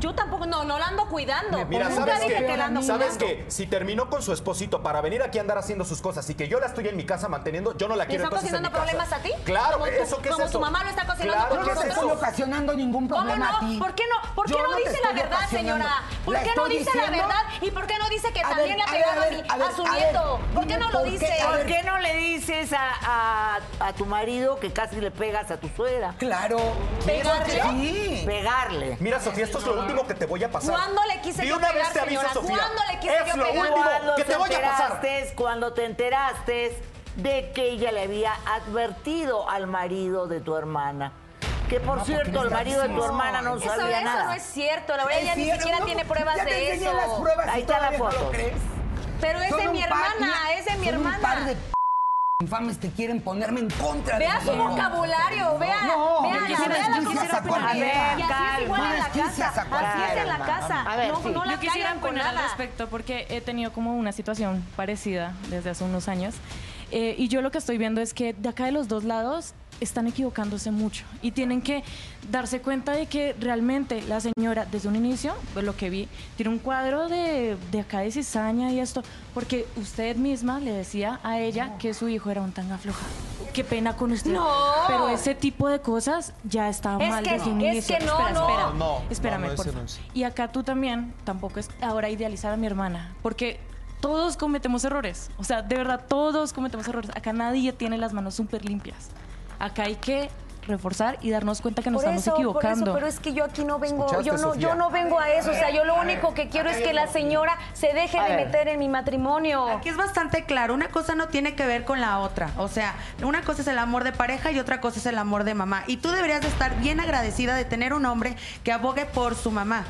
Yo tampoco, no, no la ando cuidando. Mira, Nunca ¿sabes dije qué? que la ando ¿Sabes cuidando. qué? Si terminó con su esposito para venir aquí a andar haciendo sus cosas y que yo la estoy en mi casa manteniendo, yo no la ¿Y quiero está entonces en mi cocinando casa. problemas a ti? Claro, Como tu- ¿eso qué es como eso? tu mamá lo está cocinando Claro, ¿qué no te estoy ocasionando ningún ¿Cómo problema a no? ti. ¿Por qué no, por qué Yo no dice la verdad, señora? ¿Por qué no dice la verdad? ¿Y por qué no dice que también le ha pegado a su nieto? ¿Por qué no lo por dice? ¿Por qué no le dices a, a- a tu marido que casi le pegas a tu suegra? Claro. ¿Pegarle? Sí. Pegarle. Mira, Sofía, esto es lo último que te voy a pasar. ¿Cuándo le quise De yo una pegar, vez te aviso, señora? Sofía. ¿Cuándo le quise es yo lo pegar? último que te voy a pasar. cuando te enteraste de que ella le había advertido al marido de tu hermana. Que por cierto, el marido de tu hermana no Eso, sabía eso nada. no es cierto. La verdad, ella ni siquiera no, tiene pruebas ya de eso. las pruebas Ahí está la todavía no foto. lo crees. Pero es Son de mi hermana, es de mi hermana. De infames que quieren ponerme en contra de Vea mi su hijo. vocabulario, vea, No, vea, no, la yo vea la quisiera se sacar pone. a ver, Y así es igual en la casa, Quisiera así es en la casa. A ver, no, sí. no la Yo quisiera opinar al nada. respecto porque he tenido como una situación parecida desde hace unos años Eh, y yo lo que estoy viendo es que de acá de los dos lados están equivocándose mucho y tienen que darse cuenta de que realmente la señora desde un inicio, pues lo que vi, tiene un cuadro de, de acá de cizaña y esto, porque usted misma le decía a ella que su hijo era un tan aflojado. Qué pena con usted. No. Pero ese tipo de cosas ya está Es mal que- desde un es inicio. que no, espera, no. espera. No, no, Espérame, no, por favor. es. Y acá tú también tampoco es ahora idealizar a mi hermana, porque todos cometemos errores. O sea, de verdad, todos cometemos errores. Acá nadie tiene las manos súper limpias. Acá hay que reforzar y darnos cuenta que nos Por estamos eso, por equivocando. eso, pero es que yo aquí no vengo, ¿Escuchaste, yo no, Sofía? yo no vengo a eso, o sea, yo lo único que quiero es que la señora se deje de ver. meter en mi matrimonio. Aquí es bastante claro, una cosa no tiene que ver con la otra. O sea, una cosa es el amor de pareja y otra cosa es el amor de mamá. Y tú deberías de estar bien agradecida de tener un hombre que abogue por su mamá.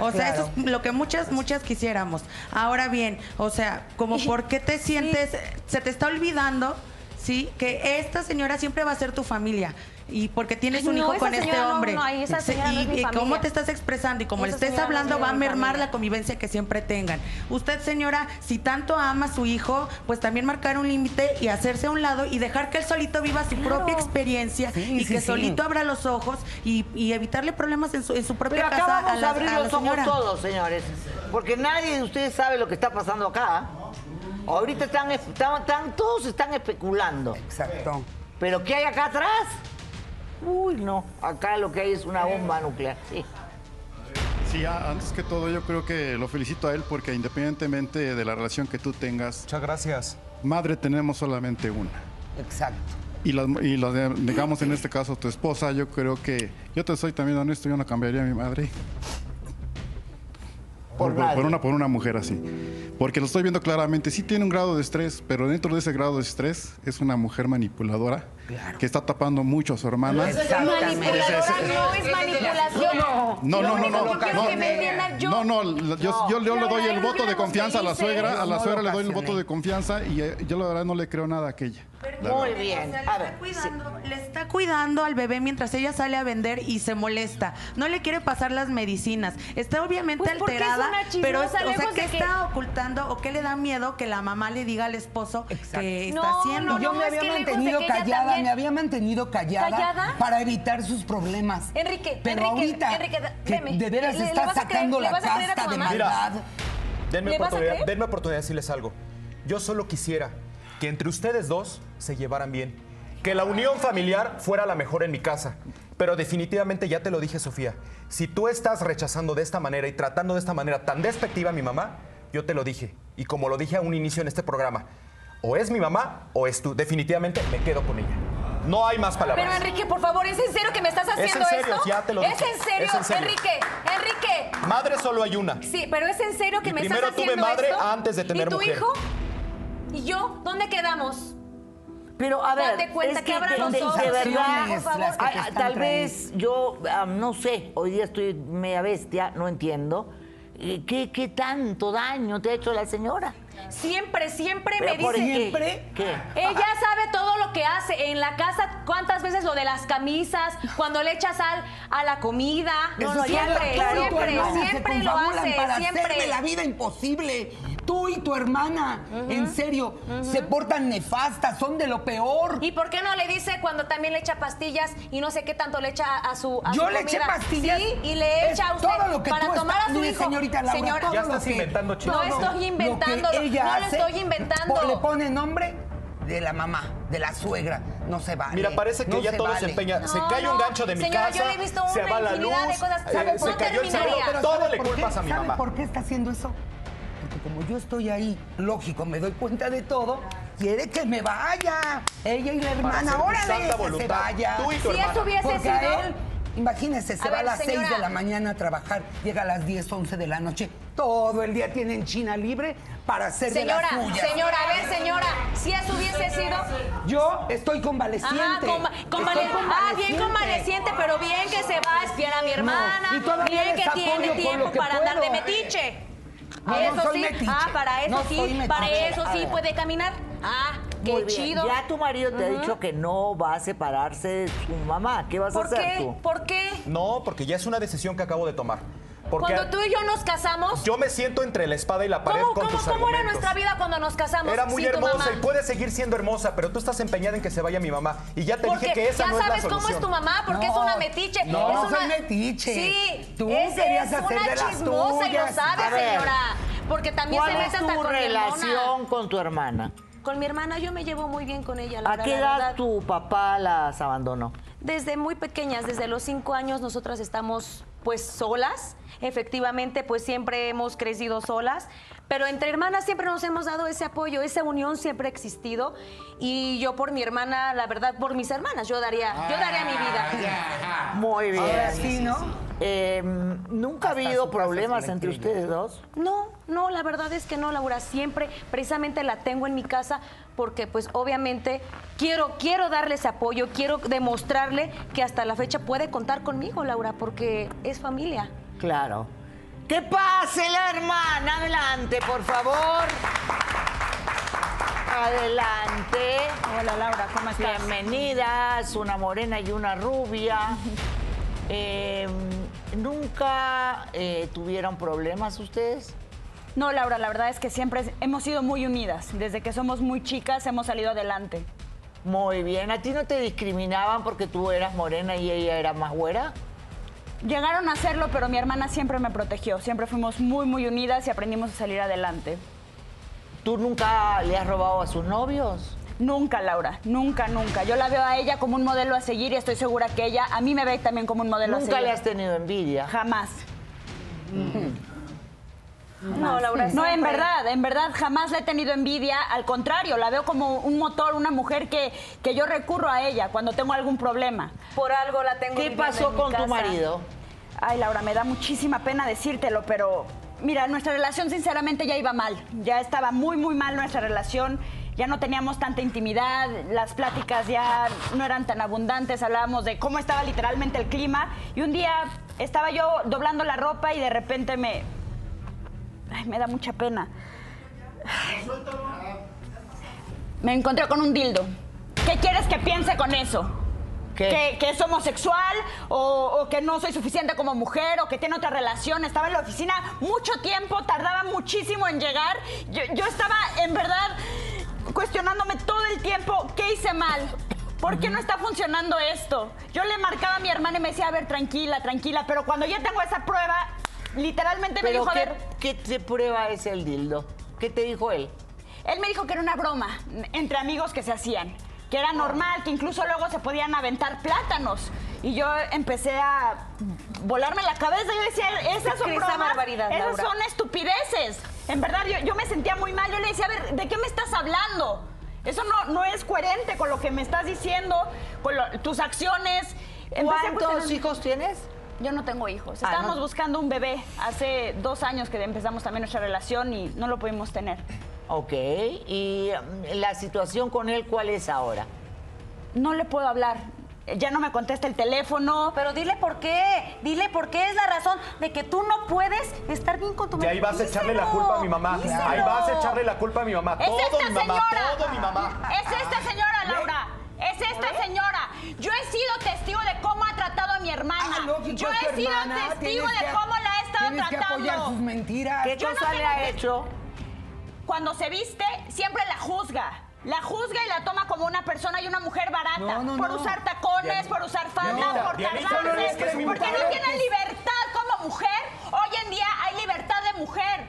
O sea, eso es lo que muchas, muchas quisiéramos. Ahora bien, o sea, como por qué te sientes, se te está olvidando, ¿sí? Que esta señora siempre va a ser tu familia. Y porque tienes un No, hijo esa con este no, hombre. no, esa es y, mi y cómo te estás expresando y como le estés es hablando, va a mermar familia. la convivencia que siempre tengan. Usted, señora, si tanto ama a su hijo, pues también marcar un límite y hacerse a un lado y dejar que él solito viva su Claro. propia experiencia Sí, y sí, que sí. solito abra los ojos y, y evitarle problemas en su, en su propia Pero acá casa vamos a, la, abrir a la los ojos todos, señores. Porque nadie de ustedes sabe lo que está pasando acá. Ahorita están, están, están- todos están especulando. Exacto. Pero ¿qué hay acá atrás? Uy, no. Acá lo que hay es una bomba nuclear. Sí. Sí, antes que todo yo creo que lo felicito a él porque independientemente de la relación que tú tengas, Muchas gracias. madre tenemos solamente una. Exacto. y la, y la de- digamos en este caso tu esposa, yo creo que, yo te soy también honesto, yo no cambiaría a mi madre. Por una, por una mujer así. Porque lo estoy viendo claramente, sí tiene un grado de estrés, pero dentro de ese grado de estrés es una mujer manipuladora que está tapando mucho a su hermana. Manipuladora no es manipulación. No, no, no, no, no. me yo- No, no, yo, yo, yo le doy el voto de confianza a la suegra, a la suegra le doy el voto de confianza y eh, yo la verdad no le creo nada a aquella. la Muy bien. O sea, le, A está ver, cuidando, le está cuidando al bebé mientras ella sale a vender y se molesta. No le quiere pasar las medicinas. Está obviamente Pues es alterada, pero es- o sea, lejos ¿qué de que- está ocultando o qué le da miedo que la mamá le diga al esposo que está No, haciendo? no, yo no, me es había mantenido callada, también- me había mantenido callada, ¿Callada? para evitar sus problemas. Enrique, pero Enrique, ahorita Enrique, que de veras ¿Le- está vas a creer- sacando la casta de maldad. Denme ¿Le vas a oportunidad, denme oportunidad de decirles algo. Yo solo quisiera que entre ustedes dos se llevaran bien. Que la unión familiar fuera la mejor en mi casa. Pero definitivamente ya te lo dije, Sofía. Si tú estás rechazando de esta manera y tratando de esta manera tan despectiva a mi mamá, yo te lo dije. Y como lo dije a un inicio en este programa, o es mi mamá o es tú. Definitivamente me quedo con ella. No hay más palabras. Pero Enrique, por favor, ¿es en serio que me estás en haciendo serio, esto? ya te lo ¿Es dije. en serio? Es en serio. Enrique, Enrique. Madre solo hay una. Sí, pero ¿es en serio que Y me primero estás tuve haciendo madre esto? antes de tener ¿Y tu mujer. hijo? ¿Y yo? ¿Dónde quedamos? Pero a ver, Date cuenta es que abran de- los de, ojos, de verdad, por favor. que ah, tal trayendo. vez yo ah, no sé, hoy día estoy media bestia, no entiendo. ¿Qué, qué tanto daño te ha hecho la señora? Siempre, siempre Pero me por dice. ¿Siempre? ¿Qué? Ella sabe todo lo que hace en la casa, cuántas veces lo de las camisas, cuando le echa sal a la comida. Siempre, y tu siempre, hermana se siempre lo hace, para siempre. hacerme la vida imposible. Tú y tu hermana, en serio, se portan nefastas, son de lo peor. ¿Y por qué no le dice cuando también le echa pastillas y no sé qué tanto le echa a su a Yo su le eché comida? pastillas. Sí, y le echa a usted todo lo que para tú tomar estás- a su mire, hijo. señorita Laura, Señora, todo Ya lo estás que- inventando chismes. No estoy lo que inventándolo, ella no lo hace, estoy inventando. Le pone nombre de la mamá, de la suegra. No se vale. Mira, parece que no ya se todo se vale. empeña. se No, cae un gancho de mi Señora, casa. yo le he visto se una va la luz. infinidad de cosas. eh, se No cayó el Todo ¿sabe le por qué? culpas a mi ¿Sabe mamá. por qué está haciendo eso? Porque como yo estoy ahí, lógico, me doy cuenta de todo, quiere que me vaya. Ella y la hermana, órale, que se vaya. Tú y tu Si hermana. eso hubiese Porque sido... a él, imagínese, se A va a las 6 señora. de la mañana a trabajar, llega a las 10, 11 de la noche, todo el día tienen China libre para hacer Señora, de las suyas. señora, a ver, señora, si eso hubiese sido... Yo estoy convaleciente. Ajá, conva- convale- Estoy ah, bien convaleciente, pero bien que se va a espiar a mi hermana, y todavía bien les que apoyo tiene con tiempo que para andar de puedo. metiche. No, no eso soy sí, metiche. ah, para eso No sí, soy para eso sí puede caminar. Ah, qué Muy bien. chido. Ya tu marido te ha dicho que no va a separarse de su mamá. ¿Qué vas a ¿Por hacer qué? tú? ¿Por qué? No, porque ya es una decisión que acabo de tomar. Porque Cuando tú y yo nos casamos, yo me siento entre la espada y la pared ¿cómo, con cómo, tus cómo era nuestra vida cuando nos casamos? Era muy sin tu hermosa mamá? y puede seguir siendo hermosa, pero tú estás empeñada en que se vaya mi mamá. Y ya te Porque dije que esa ya no es la sabes solución. cómo es tu mamá, porque es una metiche. no, es una... soy metiche. Sí, Tú es, querías es hacer una de las chismosa y lo tuyas. sabe, A ver, señora. Porque también ¿Cuál se es mete hasta tu con mi hermana. relación con tu hermana? Con mi hermana yo me llevo muy bien con ella, ¿A qué edad tu papá las abandonó? Desde muy pequeñas, desde los cinco años, nosotras estamos pues solas. Efectivamente, pues siempre hemos crecido solas. Pero entre hermanas siempre nos hemos dado ese apoyo, esa unión siempre ha existido. Y yo por mi hermana, la verdad, por mis hermanas, yo daría, yo daría mi vida. Muy bien. Ahora sí, ¿no? Eh, ¿Nunca ha habido problemas entre ustedes dos? No, no, la verdad es que no, Laura. Siempre, precisamente la tengo en mi casa porque, pues, obviamente quiero, quiero darle ese apoyo, quiero demostrarle que hasta la fecha puede contar conmigo, Laura, porque es familia. Claro. ¡Que pase la hermana! Adelante, por favor. Adelante. Hola Laura, ¿cómo estás? Bienvenidas, una morena y una rubia. Eh, ¿Nunca eh, tuvieron problemas ustedes? No, Laura, la verdad es que siempre hemos sido muy unidas. Desde que somos muy chicas hemos salido adelante. Muy bien. ¿A ti no te discriminaban porque tú eras morena y ella era más güera? Llegaron a hacerlo, pero mi hermana siempre me protegió. Siempre fuimos muy, muy unidas y aprendimos a salir adelante. ¿Tú nunca le has robado a sus novios? Nunca, Laura, nunca, nunca. Yo la veo a ella como un modelo a seguir y estoy segura que ella a mí me ve también como un modelo a seguir. ¿Nunca le has tenido envidia? Jamás. No, Laura, no, en verdad, en verdad jamás le he tenido envidia, al contrario, la veo como un motor, una mujer que, que yo recurro a ella cuando tengo algún problema. Por algo la tengo ¿Qué pasó en mi con tu marido? Ay, Laura, me da muchísima pena decírtelo, pero mira, nuestra relación sinceramente ya iba mal. Ya estaba muy, muy mal nuestra relación. Ya no teníamos tanta intimidad, las pláticas ya no eran tan abundantes, hablábamos de cómo estaba literalmente el clima. Y un día estaba yo doblando la ropa y de repente me... Ay, me da mucha pena. Ay. Me encontré con un dildo. ¿Qué quieres que piense con eso? Que, que es homosexual o, o que no soy suficiente como mujer o que tiene otra relación. Estaba en la oficina mucho tiempo, tardaba muchísimo en llegar. Yo, yo estaba en verdad cuestionándome todo el tiempo qué hice mal. ¿Por qué no está funcionando esto? Yo le marcaba a mi hermana y me decía, a ver, tranquila, tranquila, pero cuando ya tengo esa prueba, literalmente me ¿Pero dijo, a ver, qué te prueba es el dildo? ¿Qué te dijo él? Él me dijo que era una broma entre amigos que se hacían, que era normal, que incluso luego se podían aventar plátanos. Y yo empecé a volarme la cabeza. Yo decía, esas son ¿Qué esa bromas, barbaridad, esas Laura? son estupideces. En verdad, yo, yo me sentía muy mal. Yo le decía, a ver, ¿de qué me estás hablando? Eso no, no es coherente con lo que me estás diciendo, con lo- tus acciones. Empecé a ¿Cuántos cuestionar- hijos tienes? Yo no tengo hijos. Ah, Estábamos no. buscando un bebé hace dos años que empezamos también nuestra relación y no lo pudimos tener. Ok. ¿Y mm, la situación con él cuál es ahora? No le puedo hablar. Ya no me contesta el teléfono. Pero dile por qué, dile por qué es la razón de que tú no puedes estar bien con tu Y marido. ahí vas a echarle la culpa a mi mamá. díselo. Ahí vas a echarle la culpa a mi mamá. ¡Es Todo esta mi mamá, señora! todo mi mamá. ¡Es esta señora, Laura! ¡Es esta señora! Yo he sido testigo de cómo ha tratado a mi hermana. Ah, lógico, Yo he sido hermana, testigo de que- cómo la he estado Tienes que apoyar tratando. sus mentiras. ¿Qué Yo no cosa le ha hecho? Cuando se viste, siempre la juzga. La juzga y la toma como una persona y una mujer barata. No, no, por no. usar tacones, por usar falda, Dianita, por tardarse. porque no tiene libertad como mujer. Hoy en día hay libertad de mujer.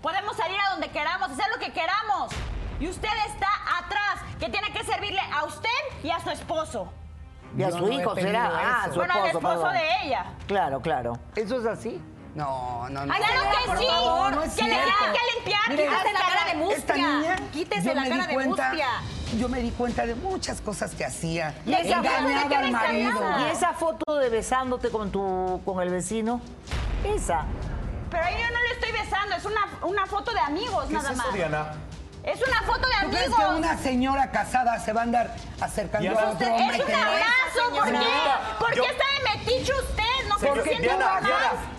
Podemos salir a donde queramos, hacer lo que queramos. Y usted está atrás, que tiene que servirle a usted y a su esposo. Y a Yo su no he hijo pedido será. Ah, eso. su bueno, esposo, al esposo perdón. de ella. Claro, claro. ¿Eso es así? No, no, no. Ay, claro que por sí. favor, no es que le cierto. que limpiar. Mire, quítese la cara de Esta mustia. niña, Quítese yo la me cara di de cuenta, mustia. Yo me di cuenta de muchas cosas que hacía. ¿Y esa, foto, Engañaba ¿de qué al me está marido. ¿Y esa foto de besándote con tu con el vecino? Esa. Pero ahí yo no le estoy besando, es una, una foto de amigos ¿Qué es nada eso, más. Diana? Es una foto de ¿Tú crees amigos. que una señora casada se va a andar acercando a otro hombre Es que un no es? abrazo, ¿por qué? ¿Por qué yo- está de metiche usted? No conociendo Diana,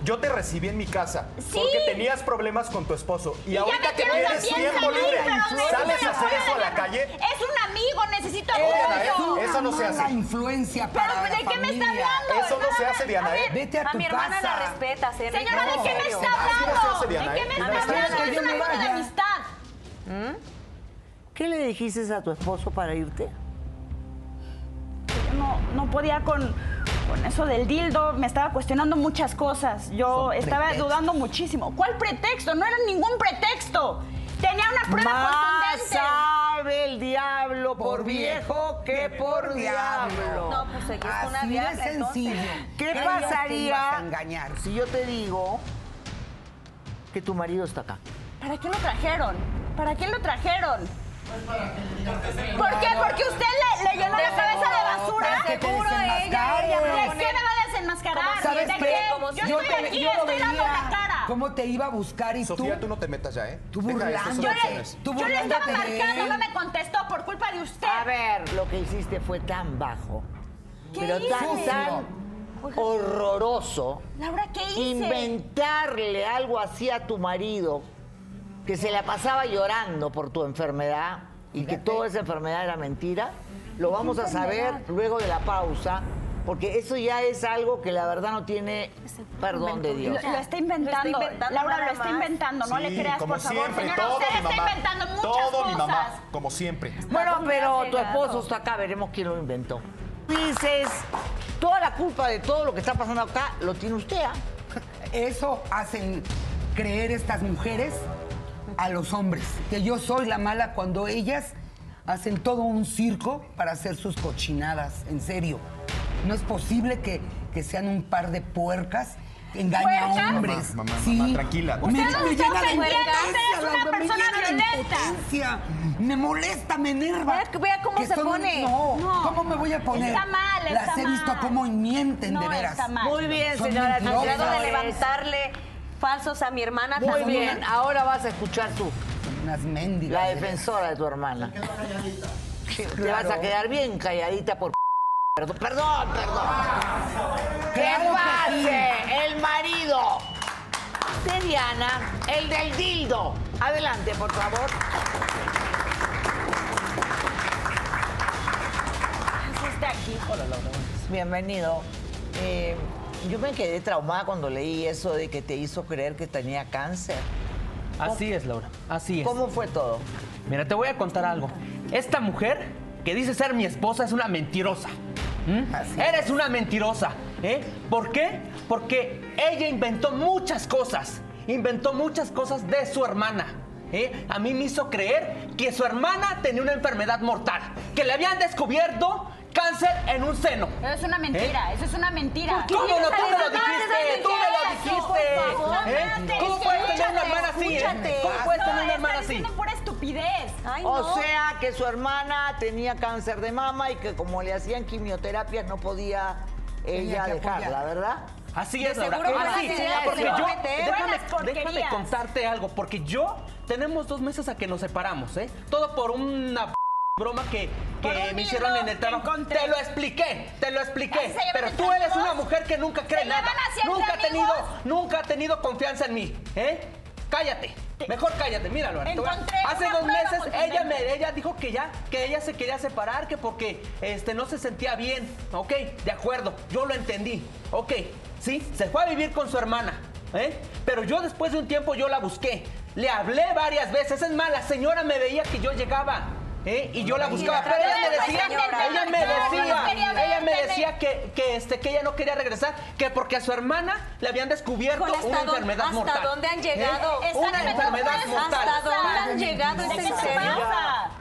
yo te recibí en mi casa Sí. porque tenías problemas con tu esposo. Y, ya ahorita que tienes tiempo libre, pero sales a hacer eso a de la calle. Es un amigo, necesito Diana, apoyo. ¿eh? Eso no se hace. influencia Pero para ¿de la qué me está familia. hablando? Eso no se hace, Diana, A ¿eh? Vete a A tu mi hermana casa. la respetas, Enrique. Señora, ¿de qué me está Así no se hablando? hace, Diana, ¿De qué ¿eh? me Y está no está hablando? bien. Es una Que yo me foto de vaya. amistad. ¿Qué le dijiste a tu esposo para irte? Yo no, no podía con, con eso del dildo, me estaba cuestionando muchas cosas. Yo Son estaba pretextos. dudando muchísimo. ¿Cuál pretexto? No era ningún pretexto. Tenía una prueba Más contundente. sabe el diablo por, Por viejo que por diablo. No, pues ella es una de sencillo. entonces. ¿Qué pasaría a engañar. si yo te digo que tu marido está acá? ¿Para qué lo trajeron? ¿Para qué lo trajeron? ¿Por qué? Porque usted le, le llenó la cabeza de basura. te Seguro ella, ella. ¿De qué me va a desenmascarar? ¿Sabes ¿De qué? Yo Yo, estoy te- aquí, yo estoy dando la cara. cómo te iba a buscar y Sofía, tú, tú no te metas ya, ¿eh? tú burlándote. Yo le. Tú yo le estaba marcando, no me contestó por culpa de usted. A ver, lo que hiciste fue tan bajo, ¿Qué pero tan, tan horroroso. Laura, ¿qué hice? Inventarle algo así a tu marido que se la pasaba llorando por tu enfermedad y que toda esa enfermedad era mentira, lo vamos a saber luego de la pausa, porque eso ya es algo que la verdad no tiene perdón de Dios. Lo, lo está inventando. Lo está inventando Laura lo está inventando. No le creas, como por favor. siempre, Señora, todo usted mi está mamá. inventando muchas todo cosas. mi mamá, como siempre. Bueno, pero tu esposo está acá, veremos quién lo inventó. Dices, toda la culpa de todo lo que está pasando acá lo tiene usted, ¿ah? Eso hacen creer estas mujeres a los hombres, que yo soy la mala cuando ellas hacen todo un circo para hacer sus cochinadas, en serio. No es posible que, que sean un par de puercas engaña a hombres. Mamá, mamá, sí. mamá, tranquila. Me, me no llena de impotencia, me persona llena de violenta. impotencia. Me molesta, me enerva. Vea- cómo se son- pone. No, No. ¿cómo me voy a poner? Está mal, Las está he visto mal. cómo mienten, No, de veras. está mal. Muy bien, Son señora. Al grado de levantarle falsos a mi hermana Muy también. bien, ahora vas a escuchar tú, unas mendigas. la defensora de tu hermana. Te vas a quedar bien calladita por... Perdón, perdón, perdón. ¿Qué Claro que pase el marido de Diana, el del dildo? Adelante, por favor. Hiciste aquí. Bienvenido. Eh, yo me quedé traumada cuando leí eso de que te hizo creer que tenía cáncer. Así es, Laura. Así es. ¿Cómo fue todo? Mira, te voy a contar algo. Esta mujer que dice ser mi esposa es una mentirosa. ¿Mm? Eres una mentirosa. ¿eh? ¿Por qué? Porque ella inventó muchas cosas. Inventó muchas cosas de su hermana. ¿eh? A mí me hizo creer que su hermana tenía una enfermedad mortal. Que le habían descubierto cáncer en un seno. Pero es una mentira, eso es una mentira. ¿Cómo no? Tú me lo dijiste, tú me lo dijiste. Por favor, ¿eh? espérate, ¿Cómo puedes tener una hermana así? eh? escúchate. ¿Cómo puedes tener una hermana así? pura estupidez. Ay, O sea, que su hermana tenía cáncer de mama y que como le hacían quimioterapia no podía ella dejarla. ¿verdad? Así es, Laura. Así, porque yo, ¿eh? déjame, déjame contarte algo, porque yo tenemos dos meses a que nos separamos, ¿eh? Todo por una p- broma que, que me hicieron en el trabajo. encontré. Te lo expliqué, te lo expliqué. ¿Así se llaman Pero tú eres amigos? una mujer que nunca cree ¿Se nada. Nunca ha tenido, nunca ha tenido confianza en mí, ¿eh? Cállate. Mejor cállate, Encontré Hace dos meses ella me ella dijo que ya que ella se quería separar que porque este no se sentía bien. Ok, de acuerdo, yo lo entendí. Ok, sí, se fue a vivir con su hermana. ¿eh? Pero yo después de un tiempo yo la busqué. Le hablé varias veces. Es más, la señora me veía que yo llegaba. ¿Eh? Y yo la buscaba, pero ella me decía, ella me decía, ella me decía que, que, este, que ella no quería regresar, que porque a su hermana le habían descubierto ¿hasta una dónde- enfermedad hasta mortal. dónde han ¿eh? llegado? Una Exactamente, enfermedad ¿hasta mortal. ¿Hasta dónde han llegado? ¿Es ¿De qué en serio?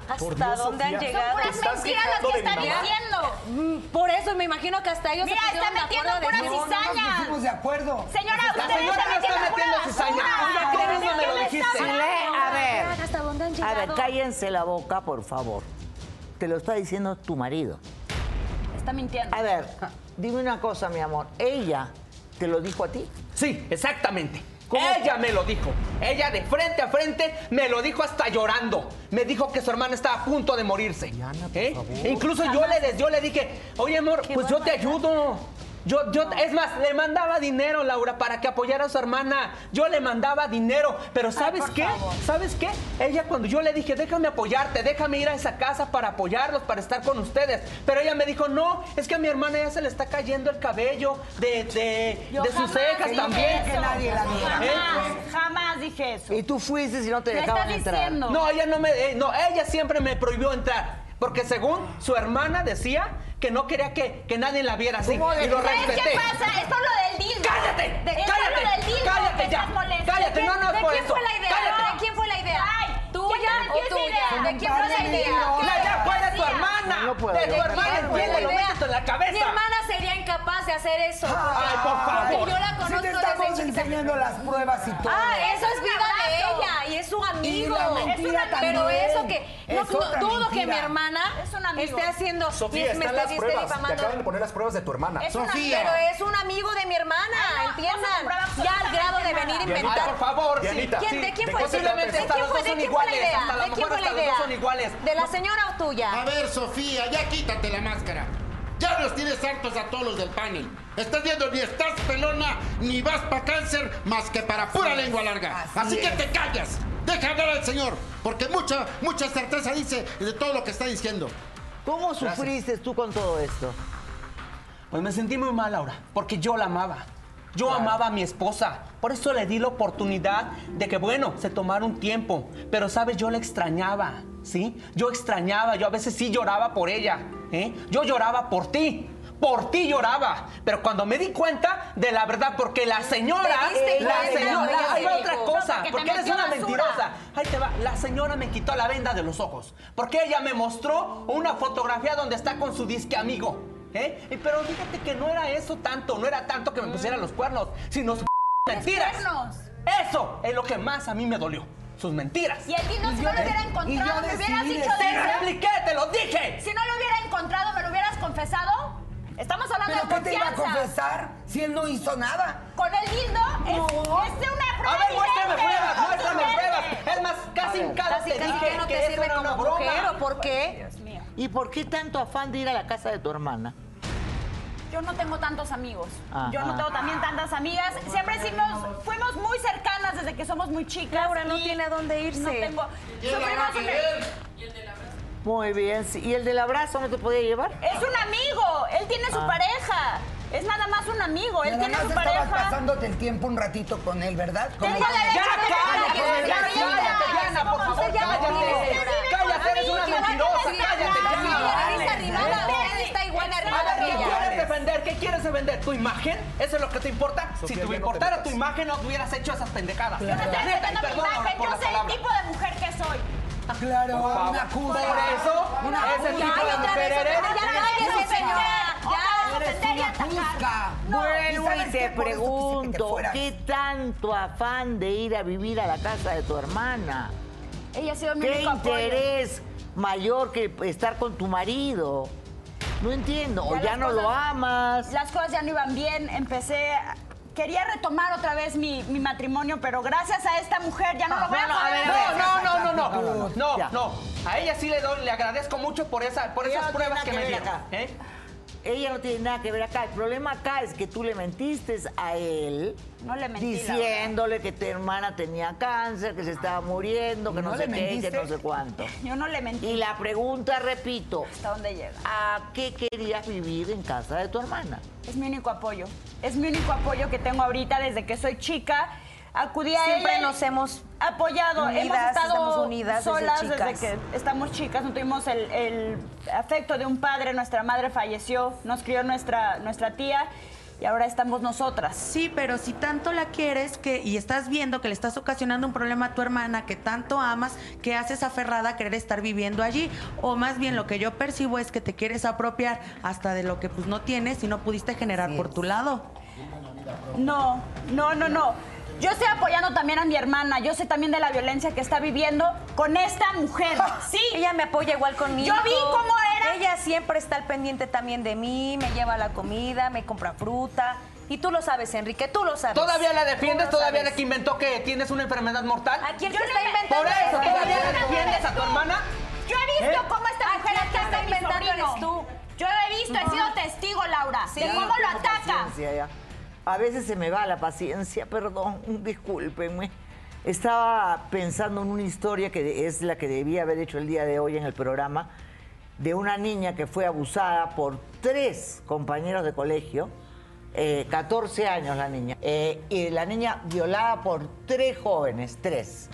¿Hasta Dios, dónde han llegado? Puras Estás mentiras las que de mi está mamá. diciendo. Mm, Por eso me imagino que hasta ellos Mira, se pusieron está de metiendo puras decir, No, no cizaña. de acuerdo. Señora, usted señora no está metiendo cizaña. basura. Tú misma me lo ¿De qué dijiste. a ver. ¿Hasta dónde han A ver, cállense la boca, por favor. Te lo está diciendo tu marido. Está mintiendo. A ver, dime una cosa, mi amor. ¿Ella te lo dijo a ti? Sí, exactamente. Ella me lo dijo. Ella de frente a frente me lo dijo hasta llorando. Me dijo que su hermana estaba a punto de morirse. ¿Eh? E incluso yo le, yo le dije, oye amor, pues yo te ayudo. Yo, yo, es más, le mandaba dinero, Laura, para que apoyara a su hermana. Yo le mandaba dinero. Pero ¿sabes qué? favor. ¿Sabes qué? Ella cuando yo le dije, déjame apoyarte, déjame ir a esa casa para apoyarlos, para estar con ustedes. Pero ella me dijo, no, es que a mi hermana ya se le está cayendo el cabello de, de, sus cejas también. eso. Que nadie la viera. Jamás, jamás dije eso. Y tú fuiste y no te ¿Qué dejaban entrar. diciendo? No, ella no me, eh, no, ella siempre me prohibió entrar. Porque según su hermana decía que no quería que, que nadie la viera así. ¿Cómo Y lo ¿Sabes respeté. qué pasa? Esto es lo del dildo. ¡Cállate! De- ¡Cállate! del dildo. ¡Cállate ya! estás. ¡Cállate! No, no es ¿De por quién eso. fue la idea? ¡Cállate! ¿De quién fue la idea? Ay, ¿Tuya ¿quién o tuya? ¿De quién fue la idea? La idea fue de tu hermana. No puedo. de tu ¿De hermana, entiéndelo, métete en la cabeza. Mi hermana sería incapaz de hacer eso. Ay, por favor. Porque yo la conozco estamos enseñando las pruebas y todo. Ah, eso es vida de ella y es su amigo. Pero eso que no, Es no- otra dudo que mi hermana Es un amigo. esté haciendo Sofía, me, están las esté pruebas. Te difamando. acaban de poner las pruebas de tu hermana. Es una Sofía. Pero es un amigo de mi hermana, Ah, entiendan. ya al grado de venir a inventar. por favor. sí, Dianita. ¿Quién, sí. ¿De quién ¿De fue? Posiblemente trata ¿De hasta quién los fue? dos ¿De son quién la idea? Hasta a lo ¿De quién la los idea? dos son iguales. ¿De la señora o tuya? A ver, Sofía, ya quítate la máscara. Ya los tienes hartos a todos los del panel. Estás viendo, ni estás pelona, ni vas para cáncer, más que para pura lengua larga. Así Así, que te callas. Deja hablar al señor, porque mucha, mucha certeza dice de todo lo que está diciendo. ¿Cómo sufriste tú con todo esto? Pues me sentí muy mal, Laura, porque yo la amaba. Yo amaba a mi esposa. Por eso le di la oportunidad de que, bueno, se tomara un tiempo. Pero, ¿sabes? Yo la extrañaba, ¿sí? Yo extrañaba, yo a veces sí lloraba por ella, ¿eh? Yo lloraba por ti. Por ti lloraba. Pero cuando me di cuenta de la verdad, porque la señora. ¿Te diste La señora. Hay otra cosa. Porque eres una basura. mentirosa. Ahí te va. La señora me quitó la venda de los ojos. Porque ella me mostró una fotografía donde está con su disque amigo. ¿Eh? Y Pero fíjate que no era eso tanto, no era tanto que me pusieran los cuernos, sino sus mentiras. cuernos? Eso es lo que más a mí me dolió. Sus mentiras. Y el Dino, si no lo hubiera encontrado, me hubieras dicho Te de lo expliqué, te lo dije. Si no lo hubiera encontrado, ¿me lo hubieras confesado? Estamos hablando ¿Pero de qué te iba a confesar si él no hizo nada? Con el dildo es, es una prueba A ver, muéstrame pruebas, muéstrame pruebas. Es más, casi en cada Casi, te casi dije que no que te eso sirve era una como broma. mujer, ¿o por qué? ¿Y por qué tanto afán de ir a la casa de tu hermana? Yo no tengo tantos amigos. Ajá. Yo no tengo también tantas amigas. Siempre fuimos, fuimos muy cercanas desde que somos muy chicas. Laura, no y tiene a dónde irse. No tengo. Tiene sufrimos nada que un- ver. Muy bien. ¿Y el del abrazo no te podía llevar? Es un amigo. Él tiene su Ah. pareja. Es nada más un amigo. Él Nada tiene más su estabas pareja. pasándote el tiempo un ratito con él, ¿verdad? Con Tengo el- derecho Ya, de cállate, la cállate, verdad. Diana, por favor, Usted ya me cállate. Cállate, eres una mentirosa, cállate, ya. Larisa Arribada, usted está igual A arriba ver, que ¿qué ella. quieres defender? ¿Qué quieres defender? ¿Tu imagen? ¿Eso es lo que te importa? Sofía, si te no te importara tu imagen, no hubieras hecho esas pendejadas. Yo no estoy Neta, y defendiendo mi perdóname imagen. por Yo la sé el palabra. tipo de mujer que soy. Claro, Por una acusa. Por eso, Una ese tipo de ya. Ya. Vuelvo ¿Y te pregunto. ¿qué tanto afán de ir a vivir a la casa de tu hermana? Ella ha sido mi ¿Qué único apoyo. interés mayor que estar con tu marido? No entiendo. O Ya ya las no lo amas. Las cosas ya no iban bien. Empecé. Quería retomar otra vez mi, mi matrimonio, pero gracias a esta mujer ya no lo voy a poder. No, no, no, no, No, no, no. no. No, Ya. no. A ella sí le doy, le agradezco mucho por esa, por esas no pruebas que me que Ella no tiene nada que ver acá. El problema acá es que tú le mentiste a él. No le mentí, Diciéndole que tu hermana tenía cáncer, que se estaba muriendo, que no, ¿No sé qué, que no sé cuánto. Yo no le mentí. Y la pregunta, repito, ¿Hasta dónde llega? ¿a qué querías vivir en casa de tu hermana? Es mi único apoyo. Es mi único apoyo que tengo ahorita desde que soy chica. Acudí a Siempre ella nos hemos apoyado. hemos estado unidas desde solas chicas. que estamos chicas. No tuvimos el, el afecto de un padre. Nuestra madre falleció. Nos crió nuestra, nuestra tía. Y ahora estamos nosotras. Sí, pero si tanto la quieres que y estás viendo que le estás ocasionando un problema a tu hermana que tanto amas, que haces aferrada a querer estar viviendo allí, o más bien lo que yo percibo es que te quieres apropiar hasta de lo que pues no tienes y no pudiste generar por tu lado. No, no, no, no. Yo estoy apoyando también a mi hermana. Yo sé también de la violencia que está viviendo con esta mujer. Sí. Ella me apoya igual conmigo. Yo vi cómo era. Ella siempre está al pendiente también de mí, me lleva la comida, me compra fruta. Y tú lo sabes, Enrique, tú lo sabes. ¿Todavía la defiendes? ¿Todavía sabes. la que inventó que tienes una enfermedad mortal? ¿A quién Yo te no está inventando Por eso? ¿todavía la defiendes a tu hermana? Yo he visto ¿Eh? cómo esta ¿A mujer ataca está a mi inventando sobrino. eres tú? Yo he visto, he sido testigo, Laura, de cómo lo ataca. A veces se me va la paciencia, perdón, discúlpenme. Estaba pensando en una historia que es la que debía haber hecho el día de hoy en el programa, de una niña que fue abusada por tres compañeros de colegio, eh, 14 años la niña, eh, y la niña violada por tres jóvenes, tres.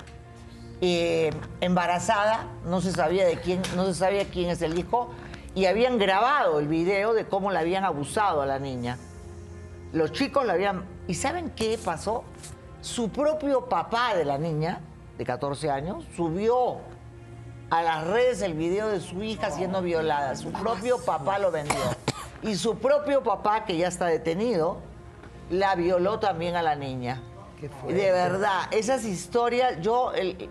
Eh, embarazada, no se sabía de quién, no se sabía quién es el hijo, y habían grabado el video de cómo la habían abusado a la niña. Los chicos la habían. ¿Y saben qué pasó? Su propio papá de la niña, de 14 años, subió a las redes el video de su hija siendo violada. Su propio papá lo vendió. Y su propio papá, que ya está detenido, la violó también a la niña. De verdad, esas historias, yo el-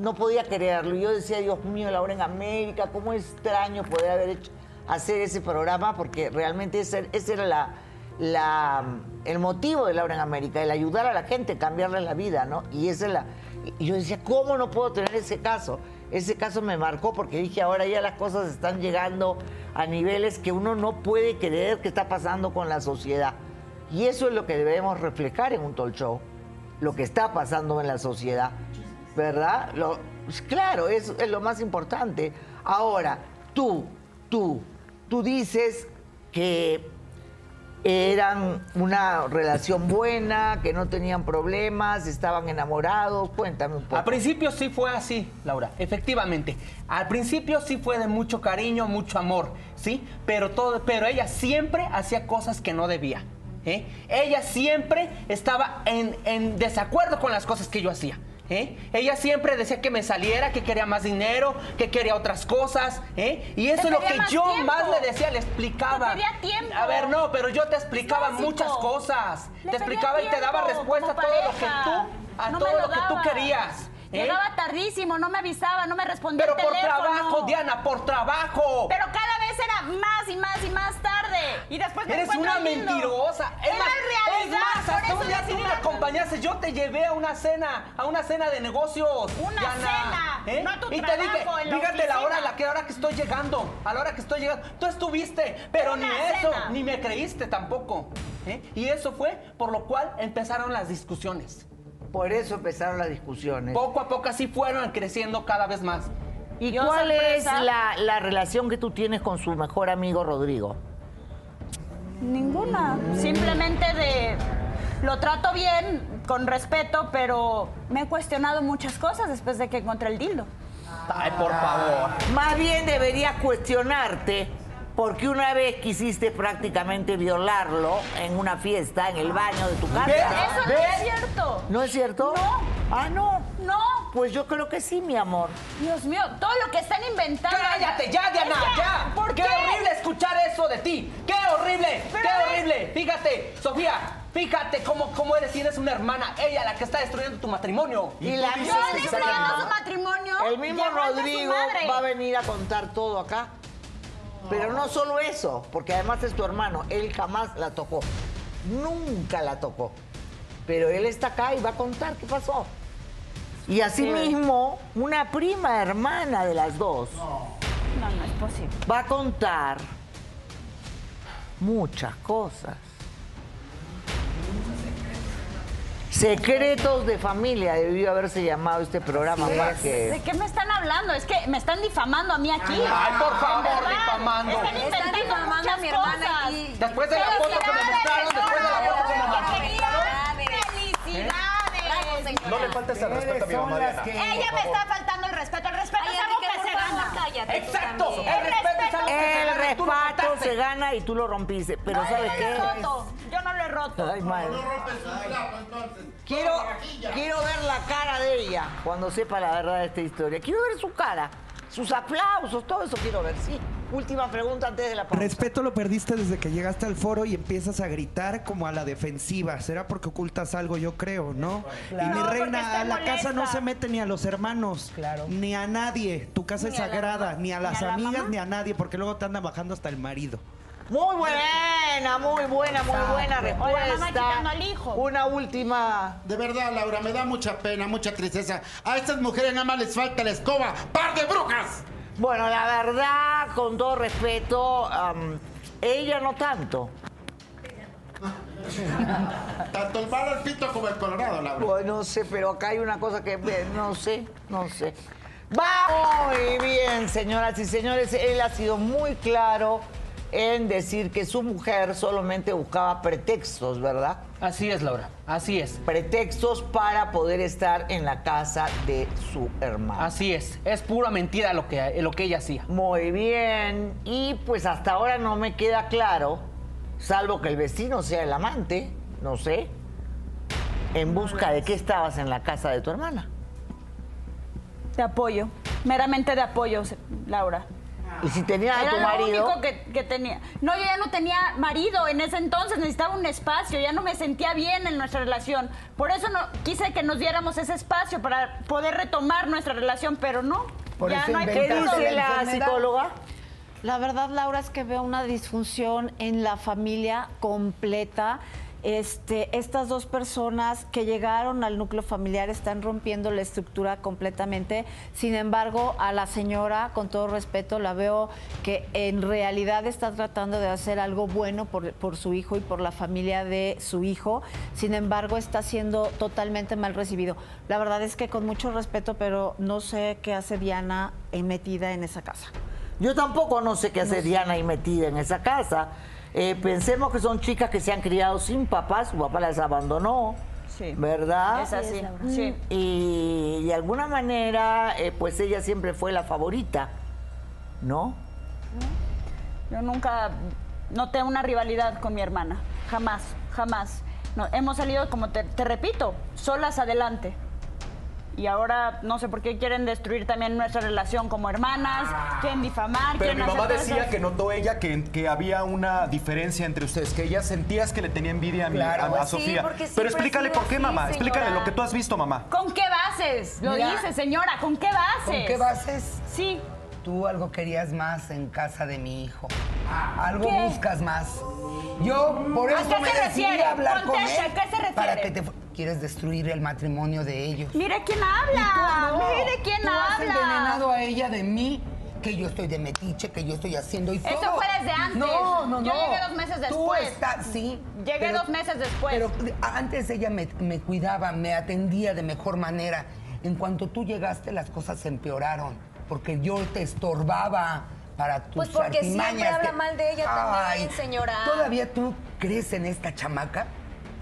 no podía creerlo. Yo decía, Dios mío, Laura en América, cómo extraño poder haber hecho, hacer ese programa, porque realmente ese, ese era la, la- el motivo de Laura en América, el ayudar a la gente, cambiarle la vida, ¿no? Y esa es la. Yo decía, ¿cómo no puedo tener ese caso? Ese caso me marcó porque dije, ahora ya las cosas están llegando a niveles que uno no puede creer que está pasando con la sociedad. Y eso es lo que debemos reflejar en un talk show, lo que está pasando en la sociedad, ¿verdad? Lo- pues, claro, es, es lo más importante. Ahora, tú, tú, tú dices que eran una relación buena, que no tenían problemas, estaban enamorados. Cuéntame un poco. Al principio sí fue así, Laura, efectivamente. Al principio sí fue de mucho cariño, mucho amor, ¿sí? Pero, todo, pero ella siempre hacía cosas que no debía. ¿eh? Ella siempre estaba en, en desacuerdo con las cosas que yo hacía. ¿Eh? Ella siempre decía que me saliera, que quería más dinero, que quería otras cosas, ¿eh? Y eso es lo que más yo tiempo. más le decía, le explicaba. Te pedía tiempo. A ver, no, pero yo te explicaba muchas cosas. Le te explicaba y te daba respuesta a todo lo que tú, a No todo lo que tú querías. ¿eh? Llegaba tardísimo, no me avisaba, no me respondía Pero el por teléfono. trabajo, Diana, por trabajo. Pero cada vez era más y más y más tarde. Y después me Eres una mentirosa. Es Era más, realidad, es más, hasta un día tú me acompañaste. Yo te llevé a una cena, a una cena de negocios. Una Diana, cena, no a tu Y te dije, en la fíjate la hora a la que ahora que estoy llegando, a la hora que estoy llegando. Tú estuviste, pero Una ni eso, ni me creíste tampoco. ¿eh? Y eso fue por lo cual empezaron las discusiones. Por eso empezaron las discusiones. Poco a poco así fueron creciendo cada vez más. ¿Y Yo, cuál sorpresa. es la, la relación que tú tienes con su mejor amigo Rodrigo? Ninguna. Simplemente de. Lo trato bien, con respeto, pero me he cuestionado muchas cosas después de que encontré el dildo. Ay, por favor. Más bien deberías cuestionarte porque una vez quisiste prácticamente violarlo en una fiesta en el baño de tu casa. ¿Ves? Eso no ¿Ves? es cierto. ¿No es cierto? No. Ah, no. No. Pues yo creo que sí, mi amor. Dios mío, todo lo que están inventando. ¡Cállate ya, Diana! Que, ¡Ya! ¿Por ¡Qué, qué? horrible escuchar eso de ti! ¡Qué horrible! Pero ¡Qué ves- horrible! Fíjate, Sofía, fíjate cómo, cómo eres, tienes una hermana, ella la que está destruyendo tu matrimonio. Y la Yo dices que destruyendo su matrimonio. El mismo Rodrigo va a venir a contar todo acá. Pero no solo eso, porque además es tu hermano. Él jamás la tocó. Nunca la tocó. Pero él está acá y va a contar qué pasó. Y asimismo, una prima hermana de las dos No, no es posible. va a contar muchas cosas. Secretos de familia debió haberse llamado este programa más ¿De que... qué me están hablando? Es que me están difamando a mí aquí. Ay, por favor, difamando. Están Están difamando a mi hermana cosas. y- Después de la foto que me mostraron, después de la foto que me mostraron. ¡Felicidades! No le faltes el respeto a mi mamá, Diana. Ella me está faltando el respeto. El respeto Ay, es algo que por se gana. cállate. Exacto, también. el respeto es algo que se El gana, lo respeto se gana y tú lo rompiste. Pero No, ¿sabes yo no lo he qué? roto. Yo no lo he roto. Ay, madre. No rompes un entonces. Quiero, quiero ver la cara de ella cuando sepa la verdad de esta historia. Quiero ver su cara, sus aplausos, todo eso quiero ver, sí. Última pregunta antes de la pausa. Respeto lo perdiste desde que llegaste al foro y empiezas a gritar como a la defensiva. Será porque ocultas algo, yo creo, ¿no? Y mi No, reina, a la casa no se mete ni a los hermanos, Claro. ni a nadie. Tu casa Ni es la sagrada, ni a Ni las a la amigas, mamá. ni a nadie, porque luego te andan bajando hasta el marido. Muy buena, muy buena, muy buena O la mamá respuesta. quitando al hijo. Una última. De verdad, Laura, me da mucha pena, mucha tristeza. A estas mujeres nada más les falta la escoba. ¡Par de brujas! Bueno, la verdad, con todo respeto, ella no tanto. Tanto el malo, el pito como el colorado, Laura. Pues no sé, pero acá hay una cosa que no sé, no sé. Va muy bien, señoras y señores. Él ha sido muy claro en decir que su mujer solamente buscaba pretextos, ¿verdad? Así es, Laura, así es. Pretextos para poder estar en la casa de su hermano. Así es. Es pura mentira lo que, lo que ella hacía. Muy bien. Y pues hasta ahora no me queda claro, salvo que el vecino sea el amante, no sé, en busca de qué estabas en la casa de tu hermana. De apoyo. Meramente de apoyo, Laura. Y si tenía a Era tu lo marido, único que, que tenía. No, yo ya no tenía marido en ese entonces, necesitaba un espacio, ya no me sentía bien en nuestra relación. Por eso no quise que nos diéramos ese espacio para poder retomar nuestra relación, pero no. Por ya eso no hay ¿qué dice la psicóloga? La verdad, Laura, es que veo una disfunción en la familia completa. Este, estas dos personas que llegaron al núcleo familiar están rompiendo la estructura completamente. Sin embargo, a la señora, con todo respeto, la veo que en realidad está tratando de hacer algo bueno por, por su hijo y por la familia de su hijo. Sin embargo, está siendo totalmente mal recibido. La verdad es que con mucho respeto, pero no sé qué hace Diana metida en esa casa. Yo tampoco no sé qué hace Diana ahí metida en esa casa. Eh, pensemos que son chicas que se han criado sin papá, su papá las abandonó, Sí. ¿verdad? Es así. Sí. Y de alguna manera, eh, pues ella siempre fue la favorita, ¿no? Yo nunca noté una rivalidad con mi hermana. Jamás, jamás. No, hemos salido, como te, te repito, solas adelante. Y ahora no sé por qué quieren destruir también nuestra relación como hermanas, quieren difamar, Pero quieren mi hacer mamá decía eso. que notó ella que, que había una diferencia entre ustedes, que ella sentías que le tenía envidia a, mi- Claro. a- a Pues sí, Sofía. Pero explícale por qué, así, mamá. Explícale lo que tú has visto, mamá. ¿Con qué bases? Lo Mira. dice, señora, ¿con qué bases? ¿Con qué bases? Sí. Tú algo querías más en casa de mi hijo. Algo ¿Qué? buscas más. Yo por ¿A eso qué me se decidí refiere? a hablar con él. ¿a qué se refiere? Para que te quieres destruir el matrimonio de ellos. Mire quién habla, tú no. mire quién Tú has habla. envenenado a ella de mí, que yo estoy de metiche, que yo estoy haciendo y Eso todo. fue desde antes. No, no, no. Yo llegué dos meses Tú después. estás, sí. Llegué pero- dos meses después. Pero antes ella me, me cuidaba, me atendía de mejor manera. En cuanto tú llegaste, las cosas se empeoraron, porque yo te estorbaba para tus Pues porque siempre habla que- mal de ella también, señora. ¿Todavía tú crees en esta chamaca?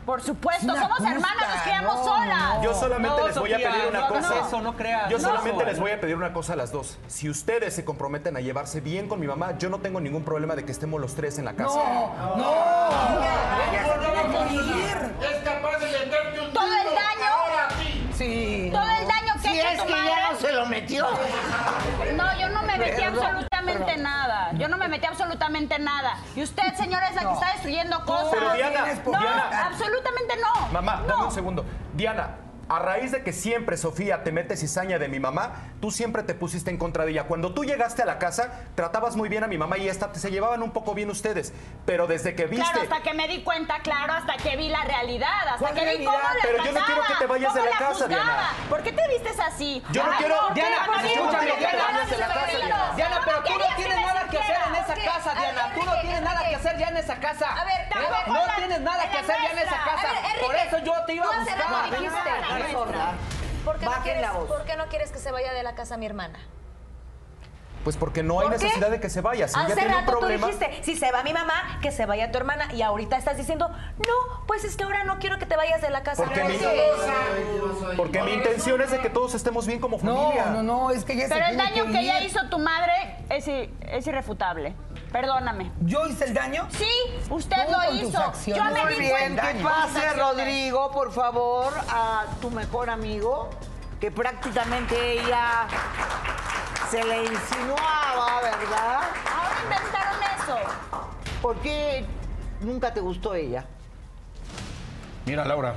Por supuesto, Es una somos justa, hermanas, nos criamos no, solas. no. Yo solamente No, les voy a pedir una no cosa. eso, no creas. Yo No. solamente les voy a pedir una cosa a las dos. Si ustedes se comprometen a llevarse bien con mi mamá, yo no tengo ningún problema de que estemos los tres en la casa. No, no. Que ir. Es capaz de meterte un Todo el daño. ahora a ti. Sí. Todo el daño que Si ha es hecho que tu ya no se lo metió. No, yo no me metí absolutamente perdón. nada. Yo no me metí absolutamente nada. Y usted, señora, es la que está destruyendo cosas. Pero Diana, no, Diana. absolutamente no. Mamá, no. dame un segundo. Diana, a raíz de que siempre, Sofía, te metes cizaña de mi mamá, tú siempre te pusiste en contra de ella. Cuando tú llegaste a la casa, tratabas muy bien a mi mamá y esta se llevaban un poco bien ustedes. Pero desde que viste... Claro, hasta que me di cuenta, claro, hasta que vi la realidad, hasta ¿Cuál que vi realidad? cómo la Pero yo no quiero que te vayas de cómo la casa. Diana. ¿Por qué te vistes así? Yo no quiero- ¿por qué? Diana, pues, Diana, pero tú no tienes nada que hacer en esa casa, Diana. Tú no tienes nada que hacer ya en esa casa. A ver, No tienes nada que hacer ya en esa casa. Por eso yo te iba a buscar. dijiste, Qué sorda. ¿Por qué, no Bajen quieres, la voz. ¿Por qué no quieres que se vaya de la casa mi hermana? Pues porque no hay necesidad de que se vaya. Si Hace tiene un rato tú dijiste, si se va mi mamá, que se vaya tu hermana. Y ahorita estás diciendo, no, pues es que ahora no quiero que te vayas de la casa. Porque mi, porque mi intención es de que todos estemos bien como familia. No, no, no, es que se Pero el daño que que ella hizo tu madre es, irrefutable. Perdóname. ¿Yo hice el daño? Sí, usted lo hizo. Yo me Muy di bien, cuenta. que pase Rodrigo, por favor, a tu mejor amigo, que prácticamente ella se le insinuaba, ¿verdad? Ahora inventaron eso. ¿Por qué nunca te gustó ella? Mira, Laura,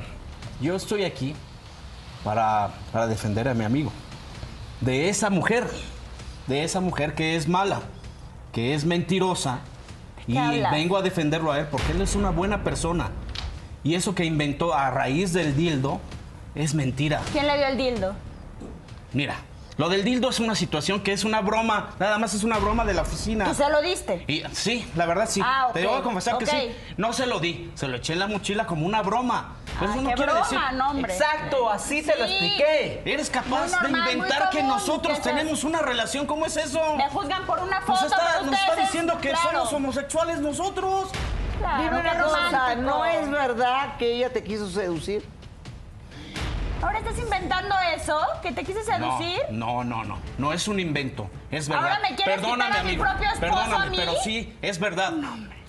yo estoy aquí para, para defender a mi amigo. De esa mujer, de esa mujer que es mala, que es mentirosa. Y hablas? vengo a defenderlo a él porque él es una buena persona. Y eso que inventó a raíz del dildo es mentira. ¿Quién le dio el dildo? Mira, lo del dildo es una situación que es una broma, nada más es una broma de la oficina. ¿Tú se lo diste? Y, sí, la verdad sí. Ah, ok, Te debo confesar que sí. No se lo di, se lo eché en la mochila como una broma. Ah, eso no qué quiere broma, decir. no, hombre. Exacto, así te lo Sí. expliqué. Eres capaz normal, de inventar que nosotros tenemos una relación. ¿Cómo es eso? Me juzgan por una Pues foto, está- pero nos está diciendo que claro. somos homosexuales nosotros. Claro, Dime una cosa. ¿no es verdad que ella te quiso seducir? ¿Ahora estás inventando eso? ¿Que te quise seducir? No, no, no, no. No es un invento. Es verdad. ¿Ahora me quieres Perdóname, quitar a mi amigo. propio esposo Perdóname, a mí? pero sí, es verdad.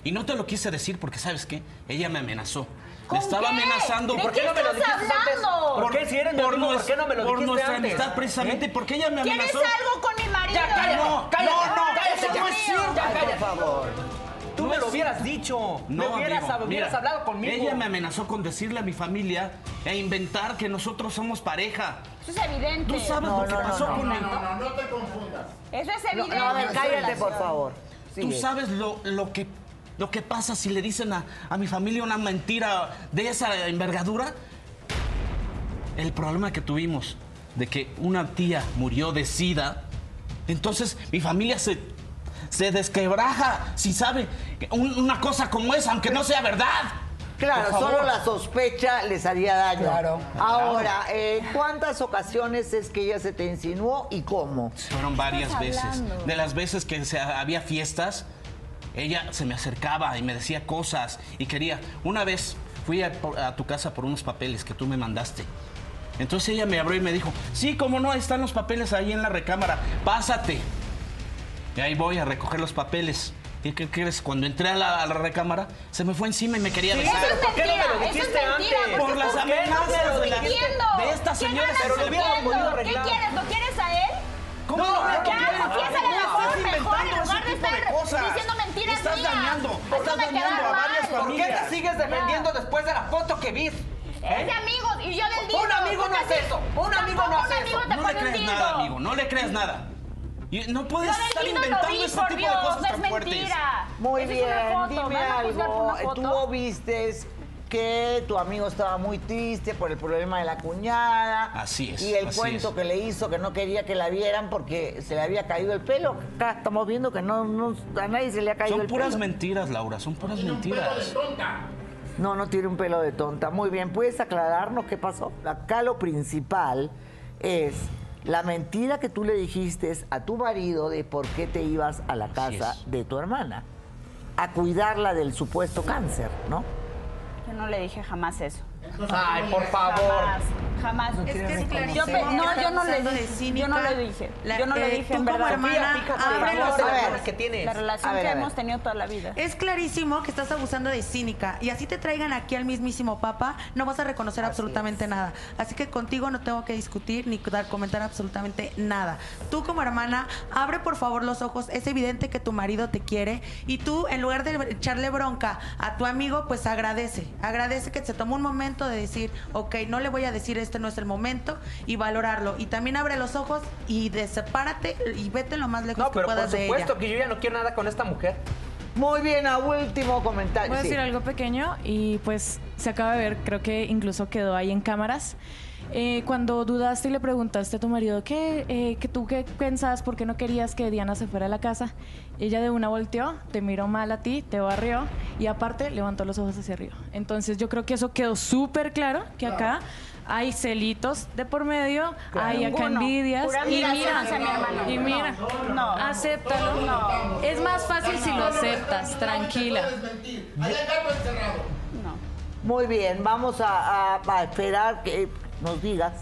y no te lo quise decir porque, ¿sabes qué? Ella me amenazó. ¿Con Le estaba qué? amenazando. ¿De ¿Por qué qué no me lo dijiste antes? hablando? ¿Por qué si eres mi por amigo, por qué no me lo por dijiste nuestra antes? amistad, precisamente, ¿Eh? porque ella me ¿Quieres amenazó. algo con mi marido? Ya, cállate, No, cállate, no, no, cállate, no es cierto. ya, Ay, cállate. por favor. Tú me lo hubieras dicho. me No, hubieras, amigo, hubieras mira, hablado conmigo. Ella me amenazó con decirle a mi familia e inventar que nosotros somos pareja. Eso es evidente. ¿Tú sabes No, lo que no, no, pasó no, con no, él? No, no te confundas. Eso es No, evidente. no, a ver, cállate, por favor. ¿Tú Sigue. sabes lo, lo que, lo que pasa si le dicen a, a mi familia una mentira de esa envergadura? El problema que tuvimos de que una tía murió de sida, entonces mi familia se, se desquebraja si sabe un- una cosa como esa, aunque no sea verdad. Claro, solo la sospecha les haría daño. Claro. Ahora, ¿en cuántas ocasiones es que ella se te insinuó y cómo? Fueron varias veces. hablando? De las veces que se- había fiestas, ella se me acercaba y me decía cosas y quería. Una vez fui a tu casa por unos papeles que tú me mandaste. Entonces ella me abrió y me dijo, sí, cómo no, están los papeles ahí en la recámara, pásate. Y ahí voy a recoger los papeles. ¿Qué, qué crees? Cuando entré a la, a la recámara, se me fue encima y me quería Sí, besar. pero ¿por qué no me lo Eso es dijiste mentira, antes? Por las amenazas ¿Qué andas de la- de esta ¿Qué señora, andas pero lo hubiéramos mintiendo? podido ¿Qué quieres? ¿Lo quieres a él? ¿Cómo no, no? No, la estás forma mejor en lugar de estar cosas. diciendo mentiras Estás mías. dañando, Hazme estás dañando a ¿Por qué te sigues defendiendo después de la foto que vi? Es de amigos y yo del dildo. Un amigo no hace eso. Un amigo no hace un amigo eso. No le crees nada, amigo. No le crees nada. Y no puedes estar inventando vi, este por tipo Dios, de cosas tan fuertes. mentira. Muy Esa es bien, dime ¿Me van a juzgar por algo. foto? Tú viste que tu amigo estaba muy triste por el problema de la cuñada. Así es, Y el así cuento es. que le hizo que no quería que la vieran porque se le había caído el pelo. Acá estamos viendo que no, no- a nadie se le ha caído Son el puras pelo. mentiras, Laura. Son puras mentiras. No, no tiene un pelo de tonta. Muy bien, ¿puedes aclararnos qué pasó? Acá lo principal es la mentira que tú le dijiste a tu marido de por qué te ibas a la casa de tu hermana. A cuidarla del supuesto cáncer, ¿no? Yo no le dije jamás eso. Ay, por favor. Jamás, jamás. Es que es clarísimo Yo no, yo no le dije. cínica. Yo no le dije. La- yo no le eh, dije tú en como hermana, abre los ojos. que tienes. La relación ver, que hemos tenido toda la vida. Es clarísimo que estás abusando de cínica y así te traigan aquí al mismísimo papa, no vas a reconocer absolutamente nada. Así que contigo no tengo que discutir ni dar comentar absolutamente nada. Tú como hermana, abre por favor los ojos. Es evidente que tu marido te quiere y tú en lugar de echarle bronca a tu amigo, pues agradece. Agradece que se tomó un momento de decir, ok, no le voy a decir este no es el momento y valorarlo. Y también abre los ojos y de sepárate y vete lo más lejos No, que por puedas de supuesto ella. que yo ya no quiero nada con esta mujer. Muy bien, a último comentario. Voy a Sí. decir algo pequeño y pues se acaba de ver, creo que incluso quedó ahí en cámaras. Eh, cuando dudaste y le preguntaste a tu marido ¿qué, eh, que tú qué pensabas, por qué no querías que Diana se fuera a la casa, ella de una volteó, te miró mal a ti, te barrió y aparte levantó los ojos hacia arriba. Entonces yo creo que eso quedó súper claro, que acá hay celitos de por medio, hay acá envidias Pura y mira, hacia mi hermano. y mira, No, no. acéptalo. No. Es más fácil si lo aceptas, tranquila. Muy bien, vamos a, a- a esperar que nos digas.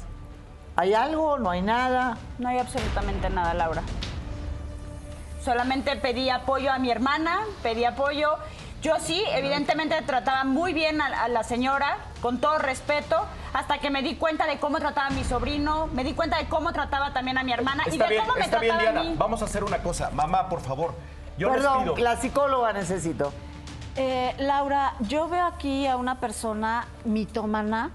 ¿Hay algo? ¿No hay nada? No hay absolutamente nada, Laura. Solamente pedí apoyo a mi hermana, pedí apoyo. Yo sí, evidentemente trataba muy bien a, a la señora, con todo respeto, hasta que me di cuenta de cómo trataba a mi sobrino, me di cuenta de cómo trataba también a mi hermana y Está de bien, cómo me está bien, trataba a Diana. mí. Vamos a hacer una cosa. Mamá, por favor. Yo les Perdón, pido. la psicóloga necesito. Eh, Laura, yo veo aquí a una persona mitómana,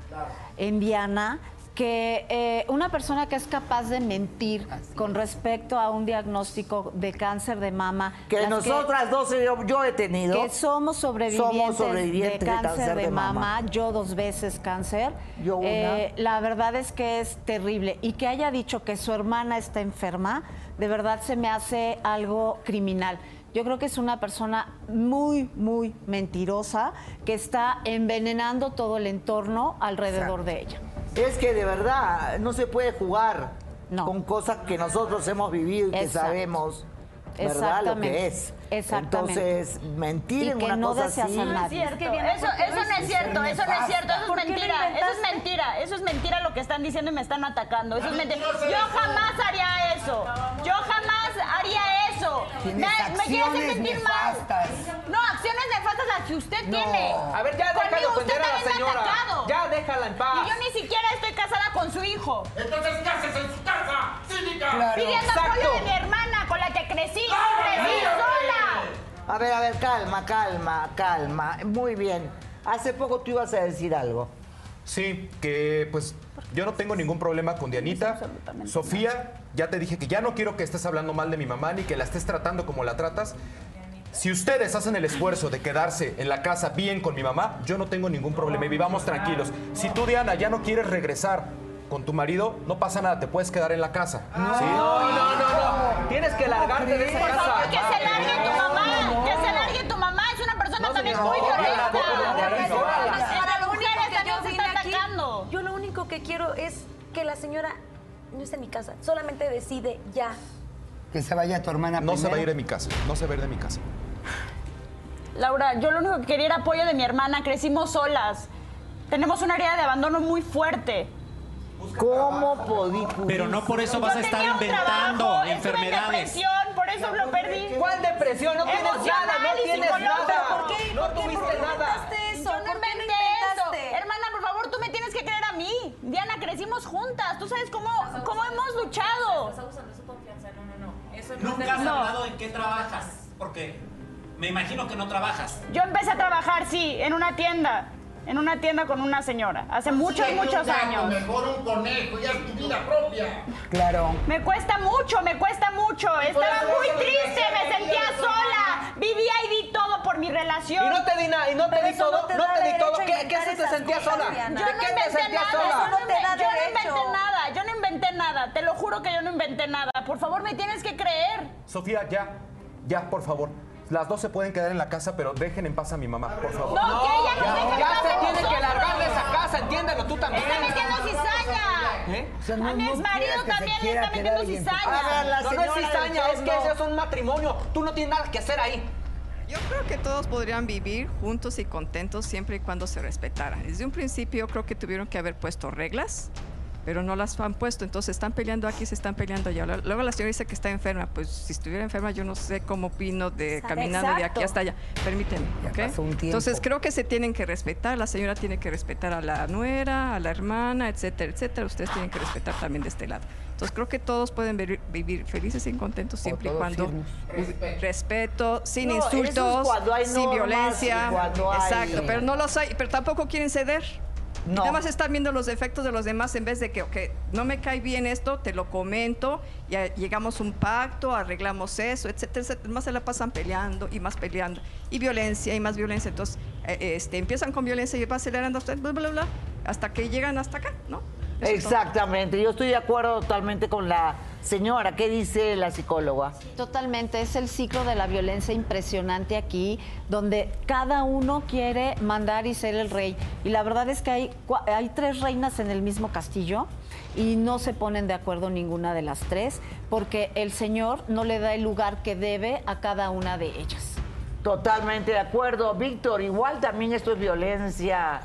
enviana, que eh, una persona que es capaz de mentir con respecto a un diagnóstico de cáncer de mama. Que nosotras dos, yo, yo he tenido. que somos sobrevivientes, Somos sobrevivientes de cáncer, de, mama. yo dos veces cáncer. Yo una. Eh, la verdad es que es terrible. Y que haya dicho que su hermana está enferma, de verdad se me hace algo criminal. Yo creo que es una persona muy, muy mentirosa que está envenenando todo el entorno alrededor de ella. Es que de verdad no se puede jugar con cosas que nosotros hemos vivido y que sabemos, ¿verdad? Lo que es. Exactamente. Entonces, mentir Y en que una no cosa deseas así. a No es nadie. cierto. Eso, eso no es cierto, eso no es cierto, eso ¿Por es mentira, eso es mentira, eso es mentira lo que están diciendo y me están atacando, eso es mentira. Yo jamás haría eso, yo jamás haría eso. Tienes Me, me quiere hacer acciones sentir nefastas. mal. No, acciones nefastas las que usted tiene. A ver, ya deja de ofender a la señora. Ya déjala en paz. Y yo ni siquiera estoy casada con su hijo. Entonces, ¿qué haces en su casa? ¡Cínica! Pidiendo apoyo de mi hermana con la que crecí, crecí sola. A ver, a ver, calma, calma, calma. Muy bien. Hace poco tú ibas a decir algo. Sí, que pues yo no tengo ningún problema con Dianita. Sofía, ya te dije que ya no quiero que estés hablando mal de mi mamá ni que la estés tratando como la tratas. Si ustedes hacen el esfuerzo de quedarse en la casa bien con mi mamá, yo no tengo ningún problema y vivamos tranquilos. Si tú, Diana, ya no quieres regresar con tu marido, no pasa nada, te puedes quedar en la casa. ¿sí? No, no, no, no. Tienes que largarte de esa Por favor, casa. que se largue tu mamá, que se largue tu mamá, es una persona también muy violenta. Para Las mujeres que también yo se están aquí, atacando. Yo lo único que quiero es que la señora no esté en mi casa, solamente decide ya. Que se vaya tu hermana No se va a ir de mi casa, no se va a ir de mi casa. Laura, yo lo único que quería era apoyo de mi hermana, crecimos solas. Tenemos una herida de abandono muy fuerte. ¿Cómo podí? Pero no por eso vas a estar inventando trabajo, estuve en enfermedades. depresión, por eso lo perdí. ¿Cuál depresión? No tienes Emocional nada, no tienes nada. ¿Por qué? No tuviste ¿Por qué nada. eso? ¿Por no inventé eso. Hermana, por favor, tú me tienes que creer a mí. Diana, crecimos juntas. Tú sabes cómo, cómo hemos luchado. Nunca has No. hablado en qué trabajas, porque me imagino que no trabajas. Yo empecé a trabajar, sí, en una tienda. En una tienda con una señora. Hace muchos, Sí, muchos un gato, años. Mejor un conejo, ya es tu vida propia. Claro. Me cuesta mucho, me cuesta mucho. Estaba muy triste, me sentía sola. Vivía y di todo por mi relación. Y no te di nada, y no te Pero di todo, no te no te di todo. ¿Qué, qué se te sentía cosas, sola? Diana. ¿De Yo no qué te inventé sentías nada, sola? eso no te da da Yo no inventé nada, yo no inventé nada. Te lo juro que yo no inventé nada. Por favor, me tienes que creer. Sofía, ya, ya, por favor. Las dos se pueden quedar en la casa, pero dejen en paz a mi mamá, por favor. No, que ella nos Ya, se tiene que largar de esa casa, entiéndelo tú también. Está metiendo cizaña. ¿Eh? O sea, no- a mi que se también le está metiendo cizaña. A ver, la No, no es cizaña, es que ese es un matrimonio. Tú no tienes nada que hacer ahí. Yo creo que todos podrían vivir juntos y contentos siempre y cuando se respetaran. Desde un principio creo que tuvieron que haber puesto reglas, pero no las han puesto. Entonces están peleando aquí, se están peleando allá. Luego la señora dice que está enferma. Pues si estuviera enferma yo no sé cómo opino de Exacto. caminando de aquí hasta allá. Permíteme. Ya ¿ok? pasó un tiempo. Entonces creo que se tienen que respetar. La señora tiene que respetar a la nuera, a la hermana, etcétera, etcétera. Ustedes tienen que respetar también de este lado. Entonces creo que todos pueden vivir, vivir felices y contentos siempre y cuando firmes. respeto, sin No, eso es insultos, cuando hay sin normas violencia. y cuando hay- Exacto, pero no los hay, pero tampoco quieren ceder. No. Nada más están viendo los defectos de los demás en vez de que, ok, no me cae bien esto, te lo comento, ya llegamos a un pacto, arreglamos eso, etcétera, etcétera. Más se la pasan peleando y más peleando. Y violencia y más violencia. Entonces, eh, este, empiezan con violencia y va acelerando hasta, bla, bla, bla, hasta que llegan hasta acá, ¿no? Exactamente, yo estoy de acuerdo totalmente con la señora. ¿Qué dice la psicóloga? Totalmente, es el ciclo de la violencia impresionante aquí, donde cada uno quiere mandar y ser el rey. Y la verdad es que hay tres reinas en el mismo castillo y no se ponen de acuerdo ninguna de las tres, porque el señor no le da el lugar que debe a cada una de ellas. Totalmente de acuerdo. Víctor, igual también esto es violencia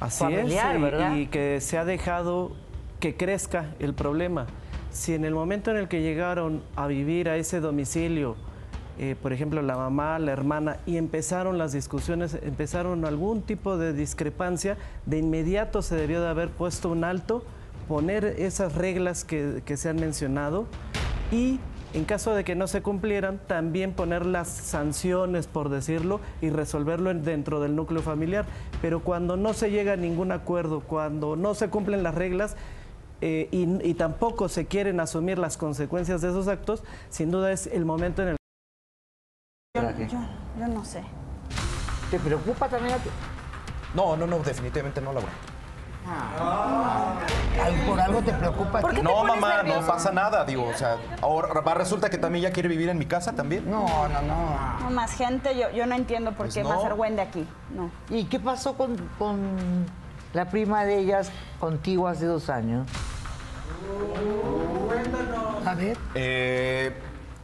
Así familiar, es, y- ¿verdad? y que se ha dejado que crezca el problema. Si en el momento en el que llegaron a vivir a ese domicilio, eh, por ejemplo, la mamá, la hermana, y empezaron las discusiones, empezaron algún tipo de discrepancia, de inmediato se debió de haber puesto un alto, poner esas reglas que, que se han mencionado y en caso de que no se cumplieran, también poner las sanciones, por decirlo, y resolverlo en- dentro del núcleo familiar. Pero cuando no se llega a ningún acuerdo, cuando no se cumplen las reglas, eh, y, y tampoco se quieren asumir las consecuencias de esos actos, sin duda es el momento en el Yo, yo no sé. ¿Te preocupa también a ti? No, no, no, definitivamente no, Laura. Al- ¿Por algo te preocupa? No, mamá, no pasa nada, digo, o sea, ahora va, resulta que también ya quiere vivir en mi casa también. No, no, no. No, más gente, yo, yo no entiendo por Pues qué no. más argüende aquí. No. ¿Y qué pasó con, con la prima de ellas contigo hace dos años? A ver. Eh,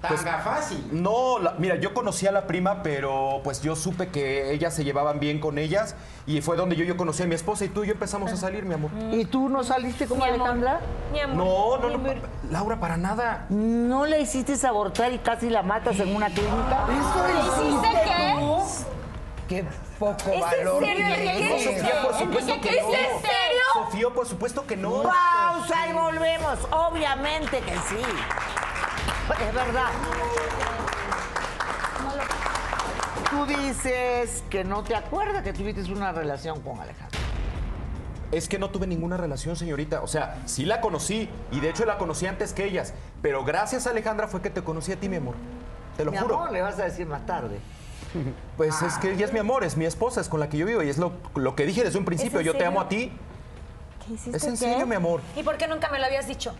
pues, Tanga fácil. No, la- mira, yo conocí a la prima, pero pues yo supe que ellas se llevaban bien con ellas y fue donde yo, yo conocí a mi esposa y tú y yo empezamos a salir, mi amor. ¿Y tú no saliste con Alejandra? Mi amor. No, no, mi no, pa- Laura, para nada. ¿No la hiciste abortar y casi la matas en una clínica? ¿Hiciste qué? Qué poco en valor serio, tienes. Enrique? Sofía, por supuesto que ¿Es no. en serio? Sofía, por supuesto que no. Pausa y volvemos. Obviamente que sí. Es verdad. Tú dices que no te acuerdas que tuviste una relación con Alejandra. Es que no tuve ninguna relación, señorita. O sea, sí la conocí y de hecho la conocí antes que ellas. Pero gracias a Alejandra fue que te conocí a ti, mi amor. Te lo Mi juro. amor, le vas a decir más tarde. Pues es que ella es mi amor, es mi esposa, es con la que yo vivo y es lo, lo que dije desde un principio. Yo te amo a ti. ¿Qué hiciste Es en serio, mi amor. ¿Y por qué nunca me lo habías dicho?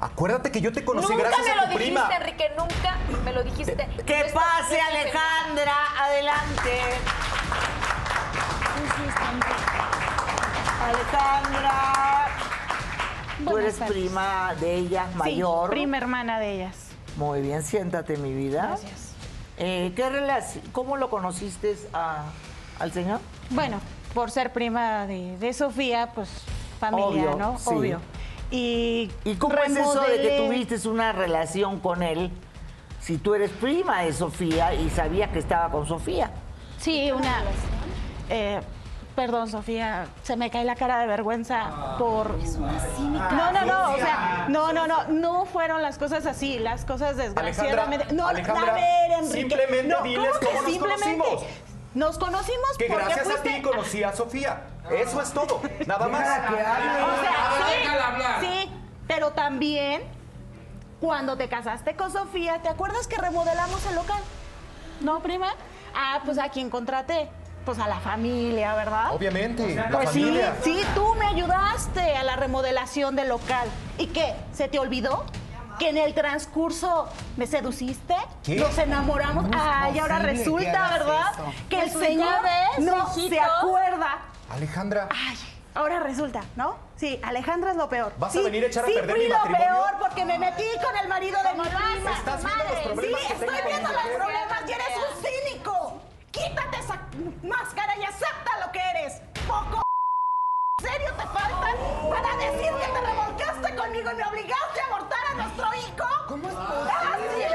Acuérdate que yo te conocí nunca gracias me a lo tu dijiste, prima. Enrique, nunca me lo dijiste. ¡Que pase, Alejandra! ¡Adelante! Alejandra, tú eres tardes. prima de ella, mayor. Sí, prima hermana de ellas. Muy bien, siéntate, mi vida. Gracias. Eh, ¿qué relaci- ¿Cómo lo conociste a- al señor? Bueno, por ser prima de, de Sofía, pues familia, Obvio, ¿no? sí. Obvio. Y, ¿Y cómo es eso de que tuviste una relación con él si tú eres prima de Sofía y sabías que estaba con Sofía. Sí, una. eh, perdón, Sofía, se me cae la cara de vergüenza por. No, no, no, o sea, no, no, no, no fueron las cosas así, las cosas desgraciadamente. no, Alejandra, a ver, Enrique. simplemente no, diles ¿cómo que cómo nos simplemente? conocimos. Nos conocimos Que porque gracias a ti conocí a Sofía. Eso es todo. Nada más. O sea, sí, sí, pero también cuando te casaste con Sofía, ¿te acuerdas que remodelamos el local? ¿No, prima? Ah, pues a quién contraté. Pues a la familia, ¿verdad? Obviamente, la Pues familia. sí, sí, tú me ayudaste a la remodelación del local. ¿Y qué? ¿Se te olvidó? ¿Que en el transcurso me seduciste? ¿Qué? ¿Nos enamoramos? ¿Cómo es Ay, ahora que resulta, ¿verdad? eso? Que el señor ves, no hijito. se acuerda Alejandra. Ahora resulta, ¿no? Sí, Alejandra es lo peor. ¿Vas a Sí, venir a echar a sí, perder fui mi lo matrimonio? peor porque me metí con el marido de mi prima. ¿Estás viendo los problemas sí, que estoy viendo los mujer? problemas y eres un cínico. Quítate esa máscara y acepta lo que eres. Poco ¿En serio te falta para decir que te revolcaste conmigo y me obligaste a abortar a nuestro hijo? ¿Cómo es posible?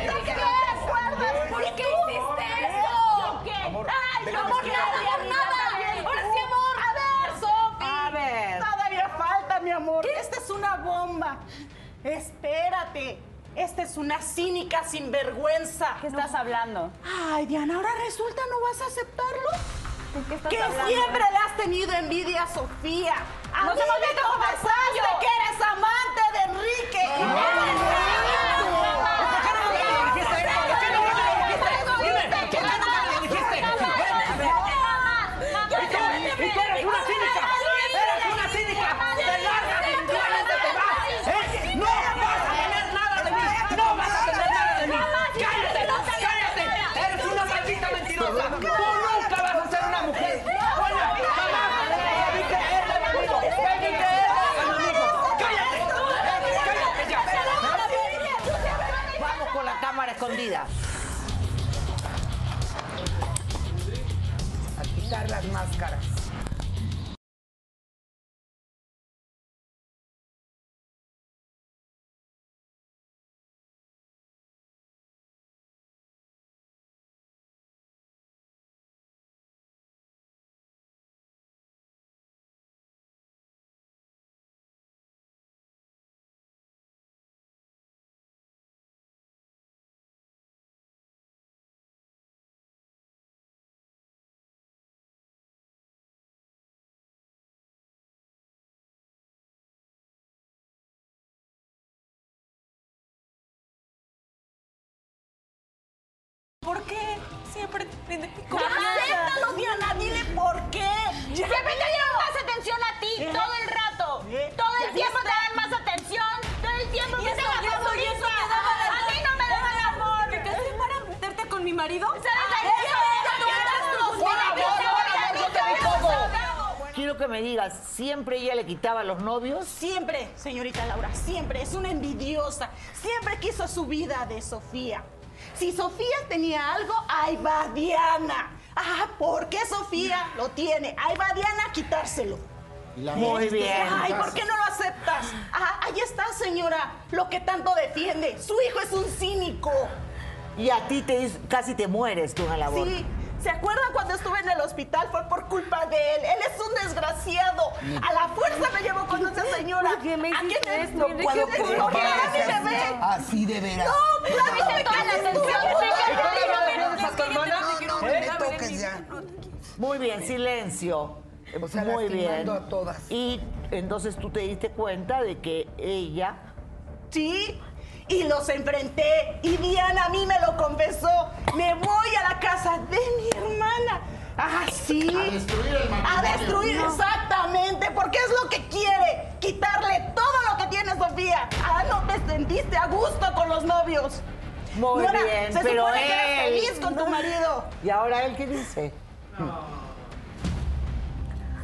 ¿Qué te acuerdas? ¿Por qué hiciste eso? ¿Qué? Ay, amor, nada, nada. Ahora sí, amor. A ver, Sofi. A ver. Todavía falta, mi amor. Esta es una bomba. Espérate. Esta es una cínica sinvergüenza. ¿Qué estás hablando? Ay, Diana, ahora resulta no vas a aceptarlo. Qué estás que hablando? siempre le has tenido envidia a Sofía. A Nos mí hemos me visto como confesaste que eres amante de Enrique. ¿Y que me digas, ¿siempre ella le quitaba los novios? Siempre, señorita Laura, siempre. Es una envidiosa. Siempre quiso su vida de Sofía. Si Sofía tenía algo, ahí va Diana. Ah, ¿por qué Sofía lo tiene? Ahí va Diana a quitárselo. Muy bien. Ay, ¿por qué no lo aceptas? Ah, ahí está, señora, lo que tanto defiende. Su hijo es un cínico. Y a ti te casi te mueres tú en aborto. Sí. ¿Se acuerdan cuando estuve en el hospital? Fue por culpa de él. Él es un desgraciado. A la fuerza me llevó con esa señora. ¿Por qué me hiciste esto? No puedo creer ¿Por qué? Así de veras. No, claro, Dame me tú. no, no, no, me toques ya. Muy bien, silencio. O sea, Muy bien. a todas. Y entonces tú te diste cuenta de que ella Sí, y los enfrenté. Y Diana a mí me lo confesó. Me voy a la casa de mi hermana. Ah, sí. A destruir el A matrimonio. destruir, No. exactamente. Porque es lo que quiere. Quitarle todo lo que tiene Sofía. Ah, no te sentiste a gusto con los novios. Muy No era- bien, se pero supone que eras él- feliz con tu marido. ¿Y ahora él qué dice?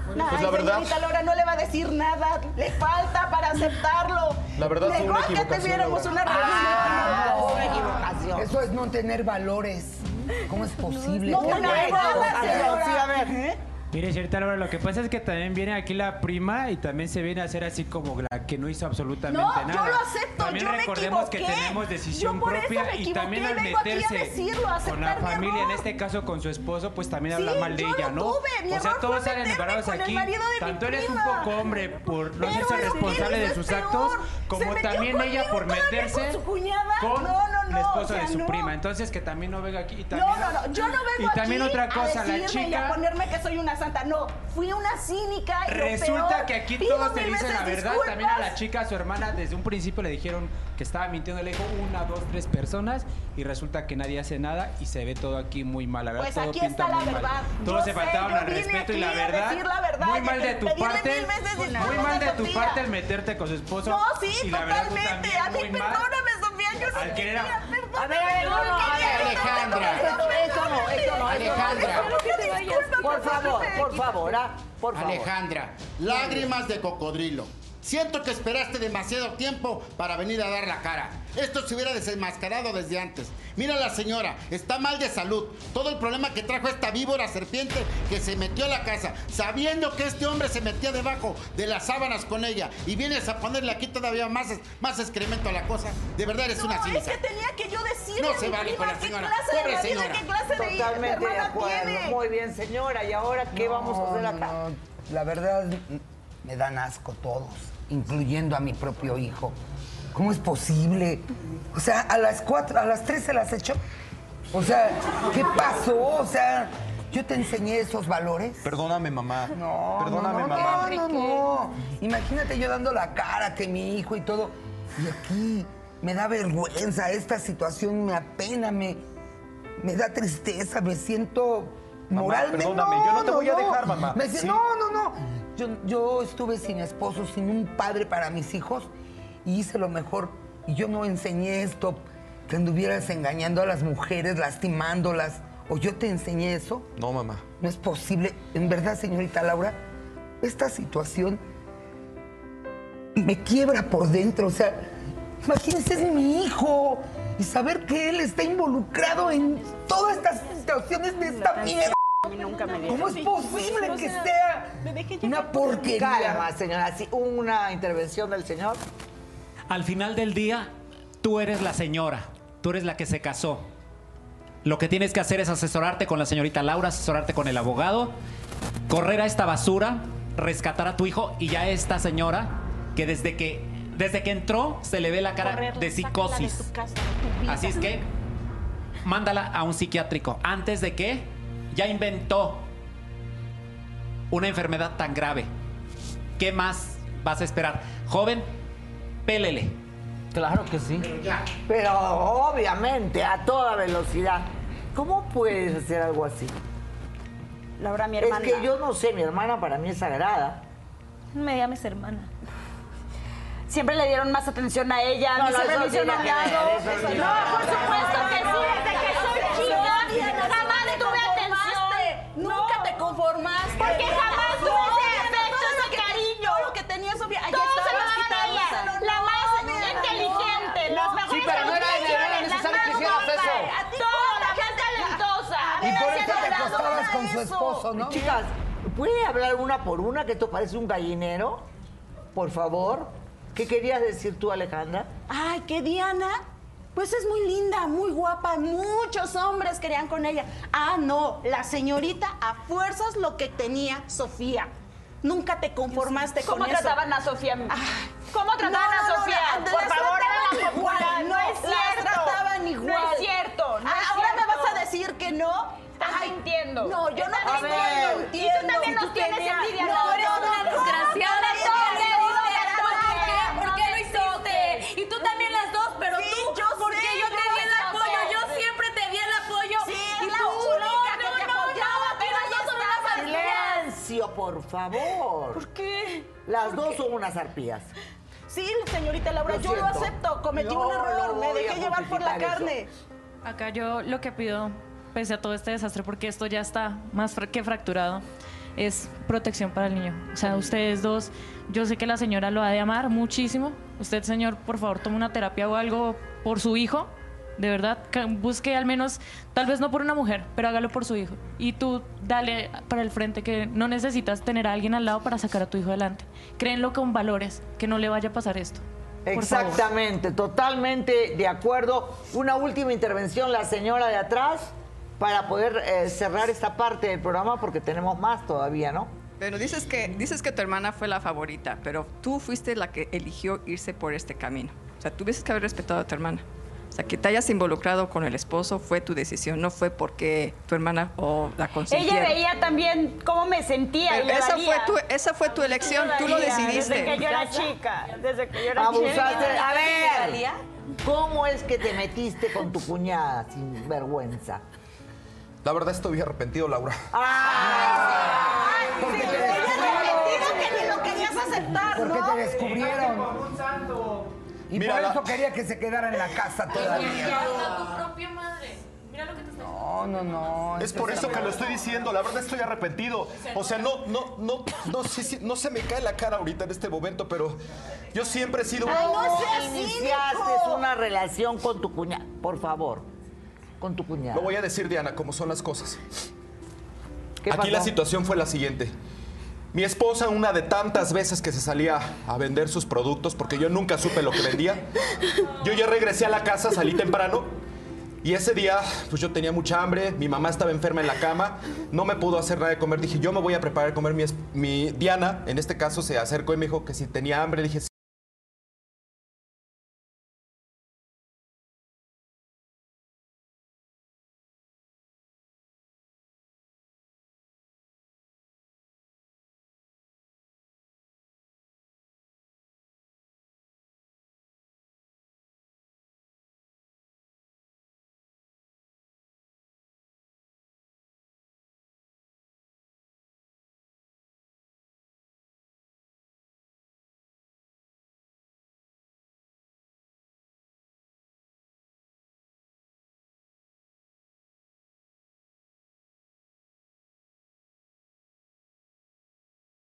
Ay, Pues la verdad- señorita Laura no le va a decir nada. Le falta para aceptarlo. La verdad fue una Mejor que tuviéramos una Ah, relación. una equivocación. Eso es no tener valores. ¿Cómo es posible? No, que no, no, no, señora. Sí, a ver. ¿Eh? Mire, señorita Laura, lo que pasa es que también viene aquí la prima y también se viene a hacer así como la que no hizo absolutamente No, nada. yo lo acepto, También yo me recordemos que equivoqué. tenemos decisión Yo por eso propia me y también al meterse decirlo, con la familia, en este caso con su esposo, pues también Sí, habla mal de ella, ¿no? tuve, mi o sea, todos salen el aquí. Tanto eres un poco hombre por no ser responsable de sus actos, como también ella por meterse con No, no, no, la esposa o sea, de su no. prima. Entonces que también no venga aquí y también No, no, no, yo no vengo Y también aquí otra cosa, a la decirme y a chica ponerme que soy una santa. No, fui una cínica y Resulta peor, que aquí todos te dicen la verdad. También a la chica, a su hermana, desde un principio le dijeron que estaba mintiendo. Le dijo una, dos, tres personas y resulta que nadie hace nada y se ve todo aquí muy mal. La verdad, Pues todo aquí pinta está la muy mal. verdad. Todos Yo se faltaron al respeto y la verdad. decir la verdad muy mal de tu parte. Muy mal de tu parte el meterte con su esposo. No, sí, totalmente. A mí, perdóname, Al querer a-. A ver, a ver, no, no, a ver, Alejandra. Esto no, esto no. Alejandra. Por favor, por favor, ah, por favor. Alejandra, lágrimas de cocodrilo. Siento que esperaste demasiado tiempo para venir a dar la cara. Esto se hubiera desenmascarado desde antes. Mira la señora, está mal de salud. Todo el problema que trajo esta víbora serpiente que se metió a la casa, sabiendo que este hombre se metía debajo de las sábanas con ella y vienes a ponerle aquí todavía más, más excremento a la cosa. De verdad eres una No, cínica. es que tenía que yo decirle No a se mi vale prima con la qué señora. clase de Pobre marido y señora. qué clase de Totalmente de hermana acuerdo. tiene. Muy bien, señora. ¿Y ahora qué vamos a hacer acá? No, la verdad, me dan asco todos, incluyendo a mi propio hijo. ¿Cómo es posible? O sea, a las cuatro, a las tres se las echó. O sea, ¿qué pasó? O sea, yo te enseñé esos valores. Perdóname, mamá. No, Perdóname, no, no, mamá. No, no, no. Imagínate yo dando la cara que mi hijo y todo. Y aquí me da vergüenza esta situación, me apena, me, me da tristeza, me siento Mamá, moralmente. perdóname, yo no te voy a dejar, mamá. Me si- Sí. No, no, no. Yo, yo estuve sin esposo, sin un padre para mis hijos y hice lo mejor. Y yo no enseñé esto, que anduvieras engañando a las mujeres, lastimándolas. ¿O yo te enseñé eso? No, mamá. No es posible. En verdad, señorita Laura, esta situación me quiebra por dentro. O sea, imagínese, es mi hijo. Y saber que él está involucrado en todas estas situaciones de esta mierda. ¿Cómo es posible que sea una porquería? Calma, señora. Sí, una intervención del señor. Al final del día, tú eres la señora, tú eres la que se casó. Lo que tienes que hacer es asesorarte con la señorita Laura, asesorarte con el abogado, correr a esta basura, rescatar a tu hijo y ya esta señora que desde que desde que entró se le ve la cara Correrla, de psicosis. casa, de. Así es que mándala a un psiquiátrico antes de que ya inventó una enfermedad tan grave. ¿Qué más vas a esperar? Joven, pélele. Claro que sí. Pero obviamente, a toda velocidad. ¿Cómo puedes hacer algo así? Laura, mi Es hermana. que yo no sé, mi hermana para mí es sagrada. Me llames hermana. Siempre le dieron más atención a ella, No, no, siempre me hicieron No, por supuesto que sí, desde que soy chica jamás. Porque jamás tuve No, ese afecto, todo lo ese que- cariño. Todo lo que tenía Sofía. Ahí Todo se lo daban a quitando ella, la No, más mira, inteligente, no. las mejores Sí, pero no era- no era necesario que más hicieras eso. Toda la gente talentosa. Y por eso te acostabas con su esposo, ¿no? Chicas, ¿puede hablar una por una que esto parece un gallinero? Por favor. ¿Qué querías decir tú, Alejandra? Ay, que Diana, pues es muy linda, muy guapa. Muchos hombres querían con ella. Ah, no, la señorita a fuerzas lo que tenía Sofía. Nunca te conformaste con ¿Cómo eso. trataban a Sofía? ¿Cómo trataban No, a no, no, Sofía? las Por favor, era la popular. No es las cierto. trataban igual. No es cierto. No Ah, es Ahora me vas a decir que no. Estás mintiendo. No, yo no te mintiendo. entiendo. Y tú también nos tienes tenías- envidia. No, eres no, una no, desgraciada. no, no, no, no, no, ¿Por qué? ¿Por qué lo hiciste? Y tú también las dos, pero Sí, tú, yo porque sé, yo te yo di el sé. apoyo, yo siempre te di el apoyo. Sí, y es la tú, única que no, te no, no, apoyaba, no, pero las ahí dos son estaba. unas arpías. Silencio, por favor. ¿Por qué? Las dos son unas arpías. Sí, señorita Laura, Lo yo lo siento. acepto. Cometí No un error. lo Me dejé llevar por la eso. carne. Acá yo lo que pido, pese a todo este desastre, porque esto ya está más fra- que fracturado, es protección para el niño. O sea, ustedes dos, yo sé que la señora lo ha de amar muchísimo. Usted, señor, por favor, tome una terapia o algo por su hijo, De verdad, busque al menos, tal vez no por una mujer, pero hágalo por su hijo. Y tú dale para el frente que no necesitas tener a alguien al lado para sacar a tu hijo adelante. Créenlo con valores, que no le vaya a pasar esto. Exactamente, totalmente de acuerdo. Una última intervención, la señora de atrás, para poder eh, cerrar esta parte del programa, porque tenemos más todavía, ¿no? Pero dices que, dices que tu hermana fue la favorita, pero tú fuiste la que eligió irse por este camino. O sea, tuvieses que haber respetado a tu hermana. O sea, que te hayas involucrado con el esposo fue tu decisión, no fue porque tu hermana o la consintieron. Ella veía también cómo me sentía. Pero y esa fue, tu, esa fue tu elección, tú lo decidiste. Desde que yo era chica, desde que yo era Abusaste. chica. A ver, ¿cómo es que te metiste con tu cuñada sin vergüenza? La verdad estoy arrepentido, Laura. Porque te que ni lo querías aceptar, Porque ¿no? te descubrieron. Y Mira, por la- eso quería que se quedara en la casa todavía. tu propia madre. Mira lo que te está No, no, no. Es por eso que lo estoy diciendo, la verdad estoy arrepentido. O sea, no, no, no, no sé si, no se me cae la cara ahorita en este momento, pero yo siempre he sido. ¿Cómo iniciaste una relación con tu cuñada? Por favor, con tu cuñada. Lo voy a decir, Diana, como son las cosas. ¿Qué Aquí pasó? la situación fue la siguiente. Mi esposa, una de tantas veces que se salía a vender sus productos, porque yo nunca supe lo que vendía, yo ya regresé a la casa, salí temprano, y ese día, pues yo tenía mucha hambre, mi mamá estaba enferma en la cama, no me pudo hacer nada de comer, dije, yo me voy a preparar de comer. Mi, mi Diana, en este caso, se acercó y me dijo que si tenía hambre, dije,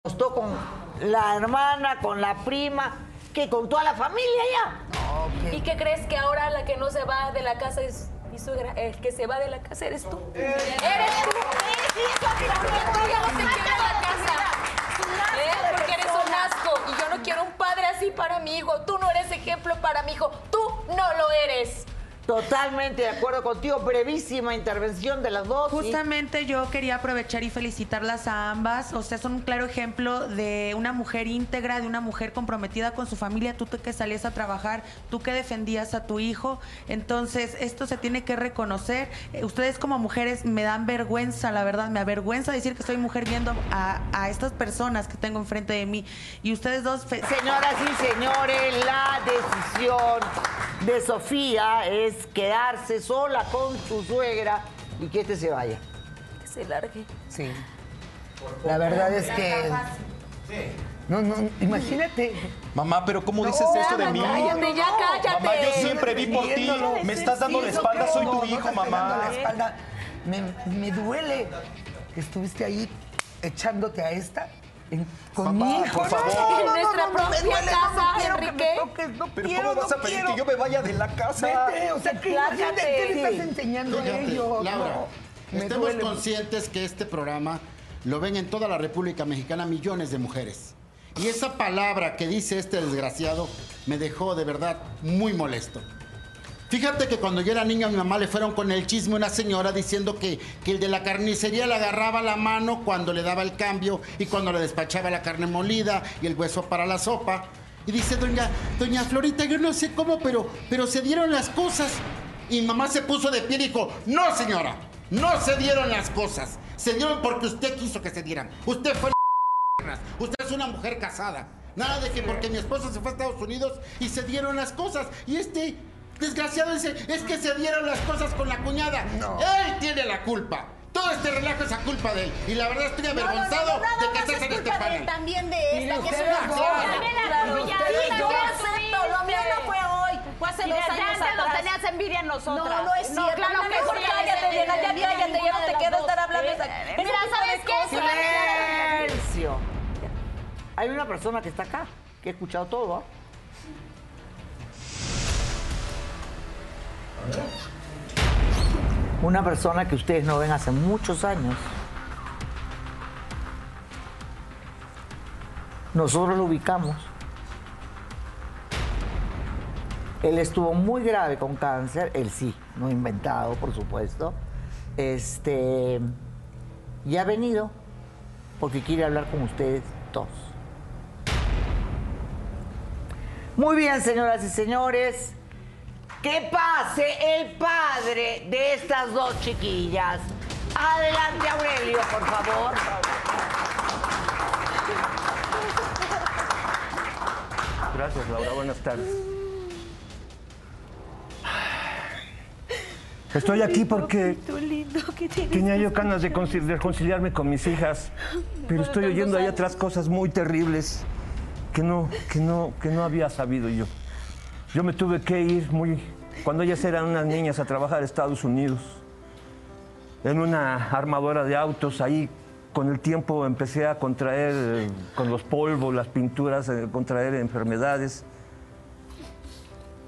"Sí". Costó con la hermana, con la prima, que con toda la familia ya. ¿Y qué crees que ahora la que no se va de la casa es mi suegra? El que se va de la casa eres tú. Eres tú. Tú ya no quieres la casa. ¿Eh? Porque eres un asco. Y yo no quiero un padre así para mi hijo. Tú no eres ejemplo para mi hijo. Tú no lo eres. Totalmente de acuerdo contigo. Brevísima intervención de las dos. Justamente yo quería aprovechar y felicitarlas a ambas. O sea, son un claro ejemplo de una mujer íntegra, de una mujer comprometida con su familia. Tú que salías a trabajar, tú que defendías a tu hijo. Entonces, esto se tiene que reconocer. Eh, ustedes como mujeres me dan vergüenza, la verdad. Me avergüenza decir que soy mujer viendo a, a estas personas que tengo enfrente de mí. Y ustedes dos... Señoras y señores, la decisión de Sofía es quedarse sola con su suegra y que este se vaya. Que se largue. Sí. La verdad es que. No, no, imagínate. Mamá, pero ¿cómo dices No, eso de mí? cállate, ya cállate. Mamá, yo siempre vi por ti. Me estás dando la Sí, espalda, soy tu hijo, mamá. la espalda. Me, me duele que estuviste ahí echándote a esta en- con mi hijo. por favor. no, no, En no, nuestra no, propia duele, no, no casa, quiero que me Enrique. toques, no Pero quiero, ¿cómo vas a pedir quiero. que yo me vaya de la casa? Vete, o sea, imagínate, ¿qué le estás enseñando a ellos? Laura, estemos duele. conscientes que este programa lo ven en toda la República Mexicana millones de mujeres. Y esa palabra que dice este desgraciado me dejó de verdad muy molesto. Fíjate que cuando yo era niña a mi mamá le fueron con el chisme una señora diciendo que, que el de la carnicería le agarraba la mano cuando le daba el cambio y cuando le despachaba la carne molida y el hueso para la sopa. Y dice doña, doña Florita, yo no sé cómo, pero, pero se dieron las cosas. Y mamá se puso de pie y dijo, no señora, no se dieron las cosas. Se dieron porque usted quiso que se dieran. Usted fue Usted es una mujer casada. Nada de que porque mi esposa se fue a Estados Unidos y se dieron las cosas. Y este desgraciado dice, es que se dieron las cosas con la cuñada. Él tiene la culpa. Todo este relajo es a culpa de él. Y la verdad estoy avergonzado de que estés en este panel. también de esta, que es una Claro, lo mío no fue hoy, fue hace dos años atrás. tenías envidia en nosotras. No, no es No, cierto. claro no, mejor cállate, Diana, ya cállate, ya no te quiero dos. estar hablando. Esa- Mira, ¿sabes qué? Silencio. Hay una persona que está acá, que ha escuchado todo. Una persona que ustedes no ven hace muchos años. Nosotros lo ubicamos. Él estuvo muy grave con cáncer, él sí, no inventado, por supuesto. Este, y ha venido porque quiere hablar con ustedes dos. Muy bien, señoras y señores. Que pase el padre de estas dos chiquillas. Adelante, Aurelio, por favor. Gracias, Laura. Buenas tardes. Estoy aquí porque tenía yo ganas de concil- de reconciliarme con mis hijas, pero estoy oyendo ahí otras cosas muy terribles que no, que no, que no había sabido yo. Yo me tuve que ir muy cuando ellas eran unas niñas a trabajar a Estados Unidos en una armadora de autos ahí. Con el tiempo empecé a contraer, eh, con los polvos, las pinturas, eh, contraer enfermedades.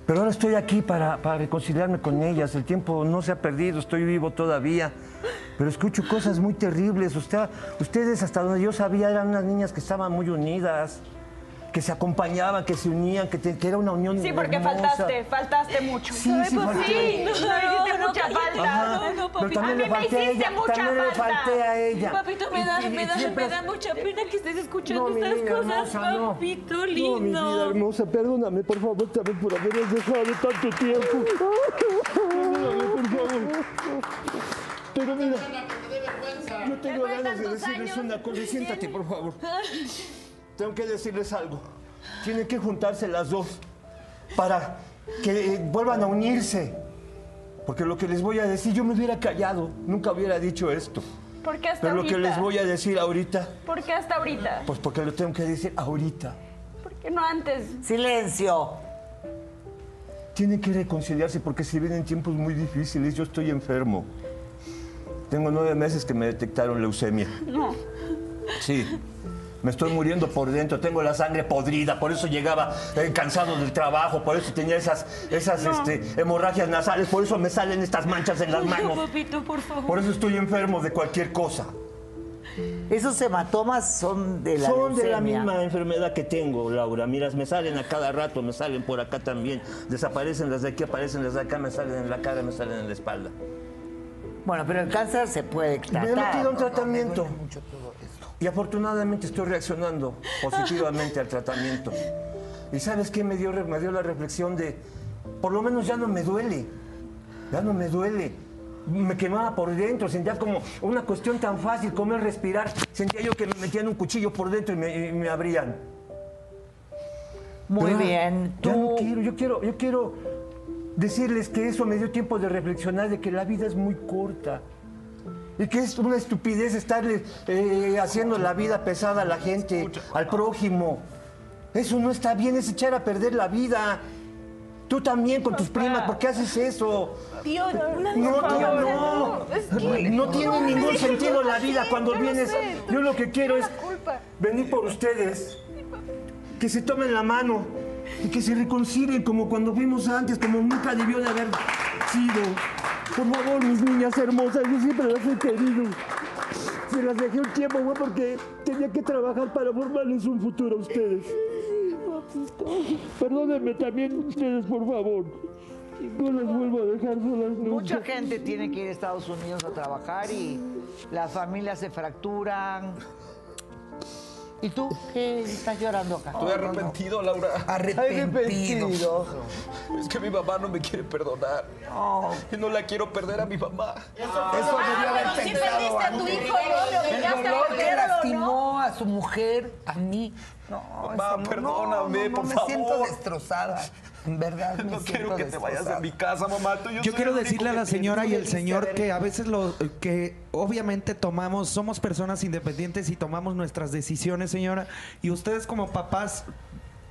Pero ahora estoy aquí para, para reconciliarme con ellas. El tiempo no se ha perdido, estoy vivo todavía. Pero escucho cosas muy terribles. Usted, ustedes, hasta donde yo sabía, eran unas niñas que estaban muy unidas, que se acompañaban, que se unían, que, te- que era una unión Sí, porque hermosa. faltaste, faltaste mucho. Sí, sí, falté. Sí, no, hiciste mucha falta. Ajá. Pero también a le mí me hiciste ella, mucha también le falta. falté a ella. Papito, me da, Y- y- me da, siempre- me da mucha pena que estés escuchando No, estas cosas, hermosa, no. papito No, mi lindo. vida hermosa, perdóname por favor también por habernos dejado tanto tiempo. Perdóname, por favor. Pero mira, yo tengo ganas de decirles una cosa. Siéntate, por favor. Tengo que decirles algo. Tienen que juntarse las dos para que vuelvan a unirse. Porque lo que les voy a decir, yo me hubiera callado, nunca hubiera dicho esto. ¿Por qué hasta Pero lo que les voy a decir ahorita, ¿Por qué hasta ahorita? pues porque lo tengo que decir ahorita. ¿Por qué no antes? Silencio. Tienen que reconciliarse porque se vienen tiempos muy difíciles. Yo estoy enfermo. Tengo nueve meses que me detectaron leucemia. No. Sí. Me estoy muriendo por dentro, tengo la sangre podrida, por eso llegaba eh, cansado del trabajo, por eso tenía esas, esas este, hemorragias nasales, por eso me salen estas manchas en las manos. papito, por favor. Por eso estoy enfermo de cualquier cosa. Esos hematomas son de la Son de la misma enfermedad que tengo, Laura. Miras, me salen a cada rato, me salen por acá también. Desaparecen las de aquí, aparecen las de acá, me salen en la cara, me salen en la espalda. Bueno, pero el cáncer se puede Me tratar. he metido un ¿no? tratamiento. Y afortunadamente estoy reaccionando positivamente al tratamiento. ¿Y sabes qué me dio, me dio la reflexión de, por lo menos ya no me duele, ya no me duele. Me quemaba por dentro, sentía como una cuestión tan fácil, comer, respirar. Sentía yo que me metían un cuchillo por dentro y me, y me abrían. Muy Pero, bien. ya no quiero, yo quiero, yo quiero decirles que eso me dio tiempo de reflexionar de que la vida es muy corta. Y que es una estupidez estarle eh, haciendo la vida pesada a la gente, al prójimo. Eso no está bien, es echar a perder la vida. Tú también con tus primas, ¿por qué haces eso? Tío, una No, disculpa, tío, no. Es que- No tiene no, ningún sentido la vida cuando yo vienes. sé. Yo lo que quiero es venir por ustedes. Que se tomen la mano y que se reconcilien como cuando fuimos antes, como nunca debió de haber sido. Por favor, mis niñas hermosas, yo siempre las he querido. Se las dejé un tiempo, güey, porque tenía que trabajar para formarles un futuro a ustedes. Perdónenme también ustedes, por favor. No las vuelvo a dejar solas nunca. Mucha gente tiene que ir a Estados Unidos a trabajar y las familias se fracturan. ¿Y tú qué estás llorando acá? Estoy arrepentido, Laura. Arrepentido. Es que mi mamá no me quiere perdonar. Y no la quiero perder a mi mamá. Eso debió haber pero sí pensado perdiste a tu hijo, ¿no? El dolor que perderlo, ¿no? lastimó a su mujer, a mí. No, Mamá, no, perdóname, no, no, por me favor. siento destrozada. En verdad, me No quiero que te vayas de mi casa, mamá. Tú- Yo soy quiero decirle a la señora y el señor que a veces lo que obviamente tomamos, somos personas independientes y tomamos nuestras decisiones, señora, y ustedes como papás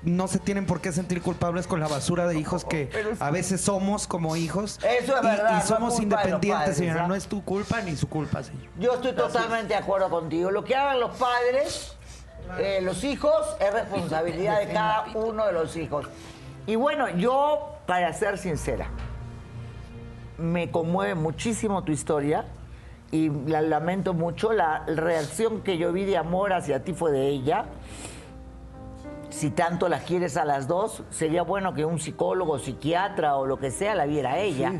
no se tienen por qué sentir culpables con la basura de hijos que a veces somos como hijos. Eso es verdad, Y, somos independientes, padres, señora. No es tu culpa ni su culpa, señor. Yo estoy totalmente de acuerdo contigo. Lo que hagan los padres, eh, los hijos, es responsabilidad de cada uno de los hijos. Y bueno, yo, para ser sincera, me conmueve muchísimo tu historia y la lamento mucho. La reacción que yo vi de amor hacia ti fue de ella. Si tanto las quieres a las dos, sería bueno que un psicólogo, psiquiatra o lo que sea la viera a ella.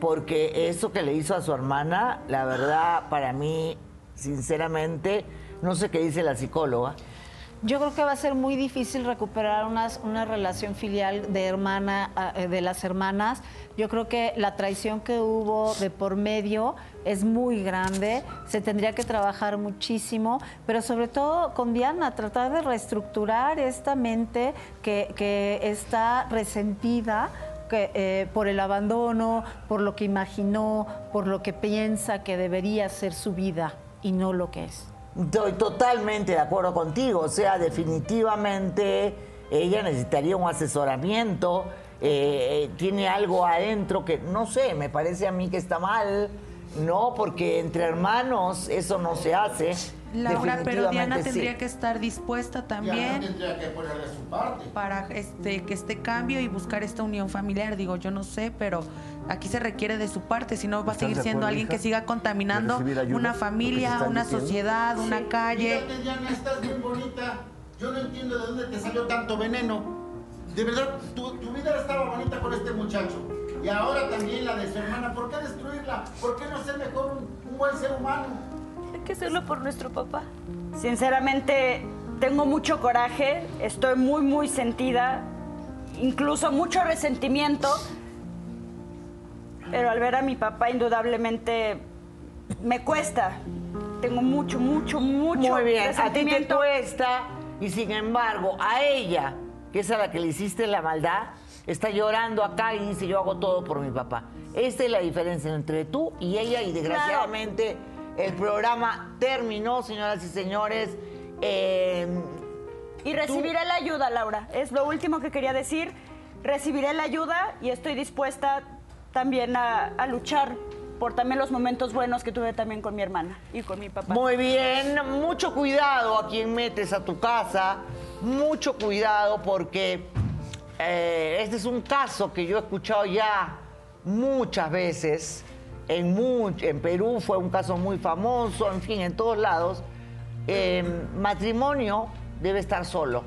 Porque eso que le hizo a su hermana, la verdad, para mí, sinceramente, no sé qué dice la psicóloga. Yo creo que va a ser muy difícil recuperar unas- una relación filial de hermana, ah, eh, de las hermanas. Yo creo que la traición que hubo de por medio es muy grande. Se tendría que trabajar muchísimo, pero sobre todo con Diana, tratar de reestructurar esta mente que, que está resentida que, eh, por el abandono, por lo que imaginó, por lo que piensa que debería ser su vida y no lo que es. Estoy totalmente de acuerdo contigo. O sea, definitivamente ella necesitaría un asesoramiento. eh, tiene algo adentro que, no sé, me parece a mí que está mal. No, porque entre hermanos eso no se hace. Laura, pero Diana sí. tendría que estar dispuesta también tendría que ponerle su parte. para este que este cambio y buscar esta unión familiar. Digo, yo no sé, pero aquí se requiere de su parte, si no va a ¿Estás seguir siendo alguien hija? que siga contaminando una ¿Lo que familia, una diciendo? sociedad, una calle. Fíjate, Diana, estás bien bonita. Yo no entiendo de dónde te salió tanto veneno. De verdad, tu, tu vida estaba bonita con este muchacho. Y ahora también la de su hermana. ¿Por qué destruirla? ¿Por qué no ser mejor un, un buen ser humano? Hay que hacerlo por nuestro papá. Sinceramente, tengo mucho coraje, estoy muy, muy sentida, incluso mucho resentimiento. Pero al ver a mi papá, indudablemente me cuesta. Tengo mucho, mucho, mucho Muy bien, a ti te resentimiento. cuesta y sin embargo a ella, que es a la que le hiciste la maldad, está llorando acá y dice yo hago todo por mi papá. Esta es la diferencia entre tú y ella y desgraciadamente el programa terminó, señoras y señores. Eh, Y recibiré la ayuda, Laura. Es lo último que quería decir. Recibiré la ayuda y estoy dispuesta también a, luchar por también los momentos buenos que tuve también con mi hermana y con mi papá. Muy bien, mucho cuidado a quien metes a tu casa, mucho cuidado porque eh, este es un caso que yo he escuchado ya muchas veces. En, mu- en Perú fue un caso muy famoso, en fin, en todos lados. Eh, matrimonio debe estar solo,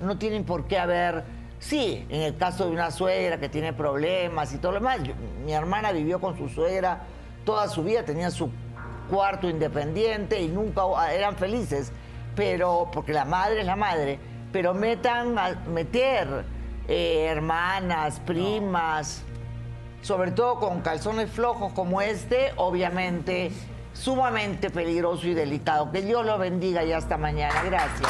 no tienen por qué haber... Sí, en el caso de una suegra que tiene problemas y todo lo demás. yo- mi hermana vivió con su suegra toda su vida, tenía su cuarto independiente y nunca eran felices. Pero, porque la madre es la madre, pero metan a meter eh, hermanas, primas, sobre todo con calzones flojos como este, obviamente sumamente peligroso y delicado. Que Dios lo bendiga y hasta mañana. Gracias.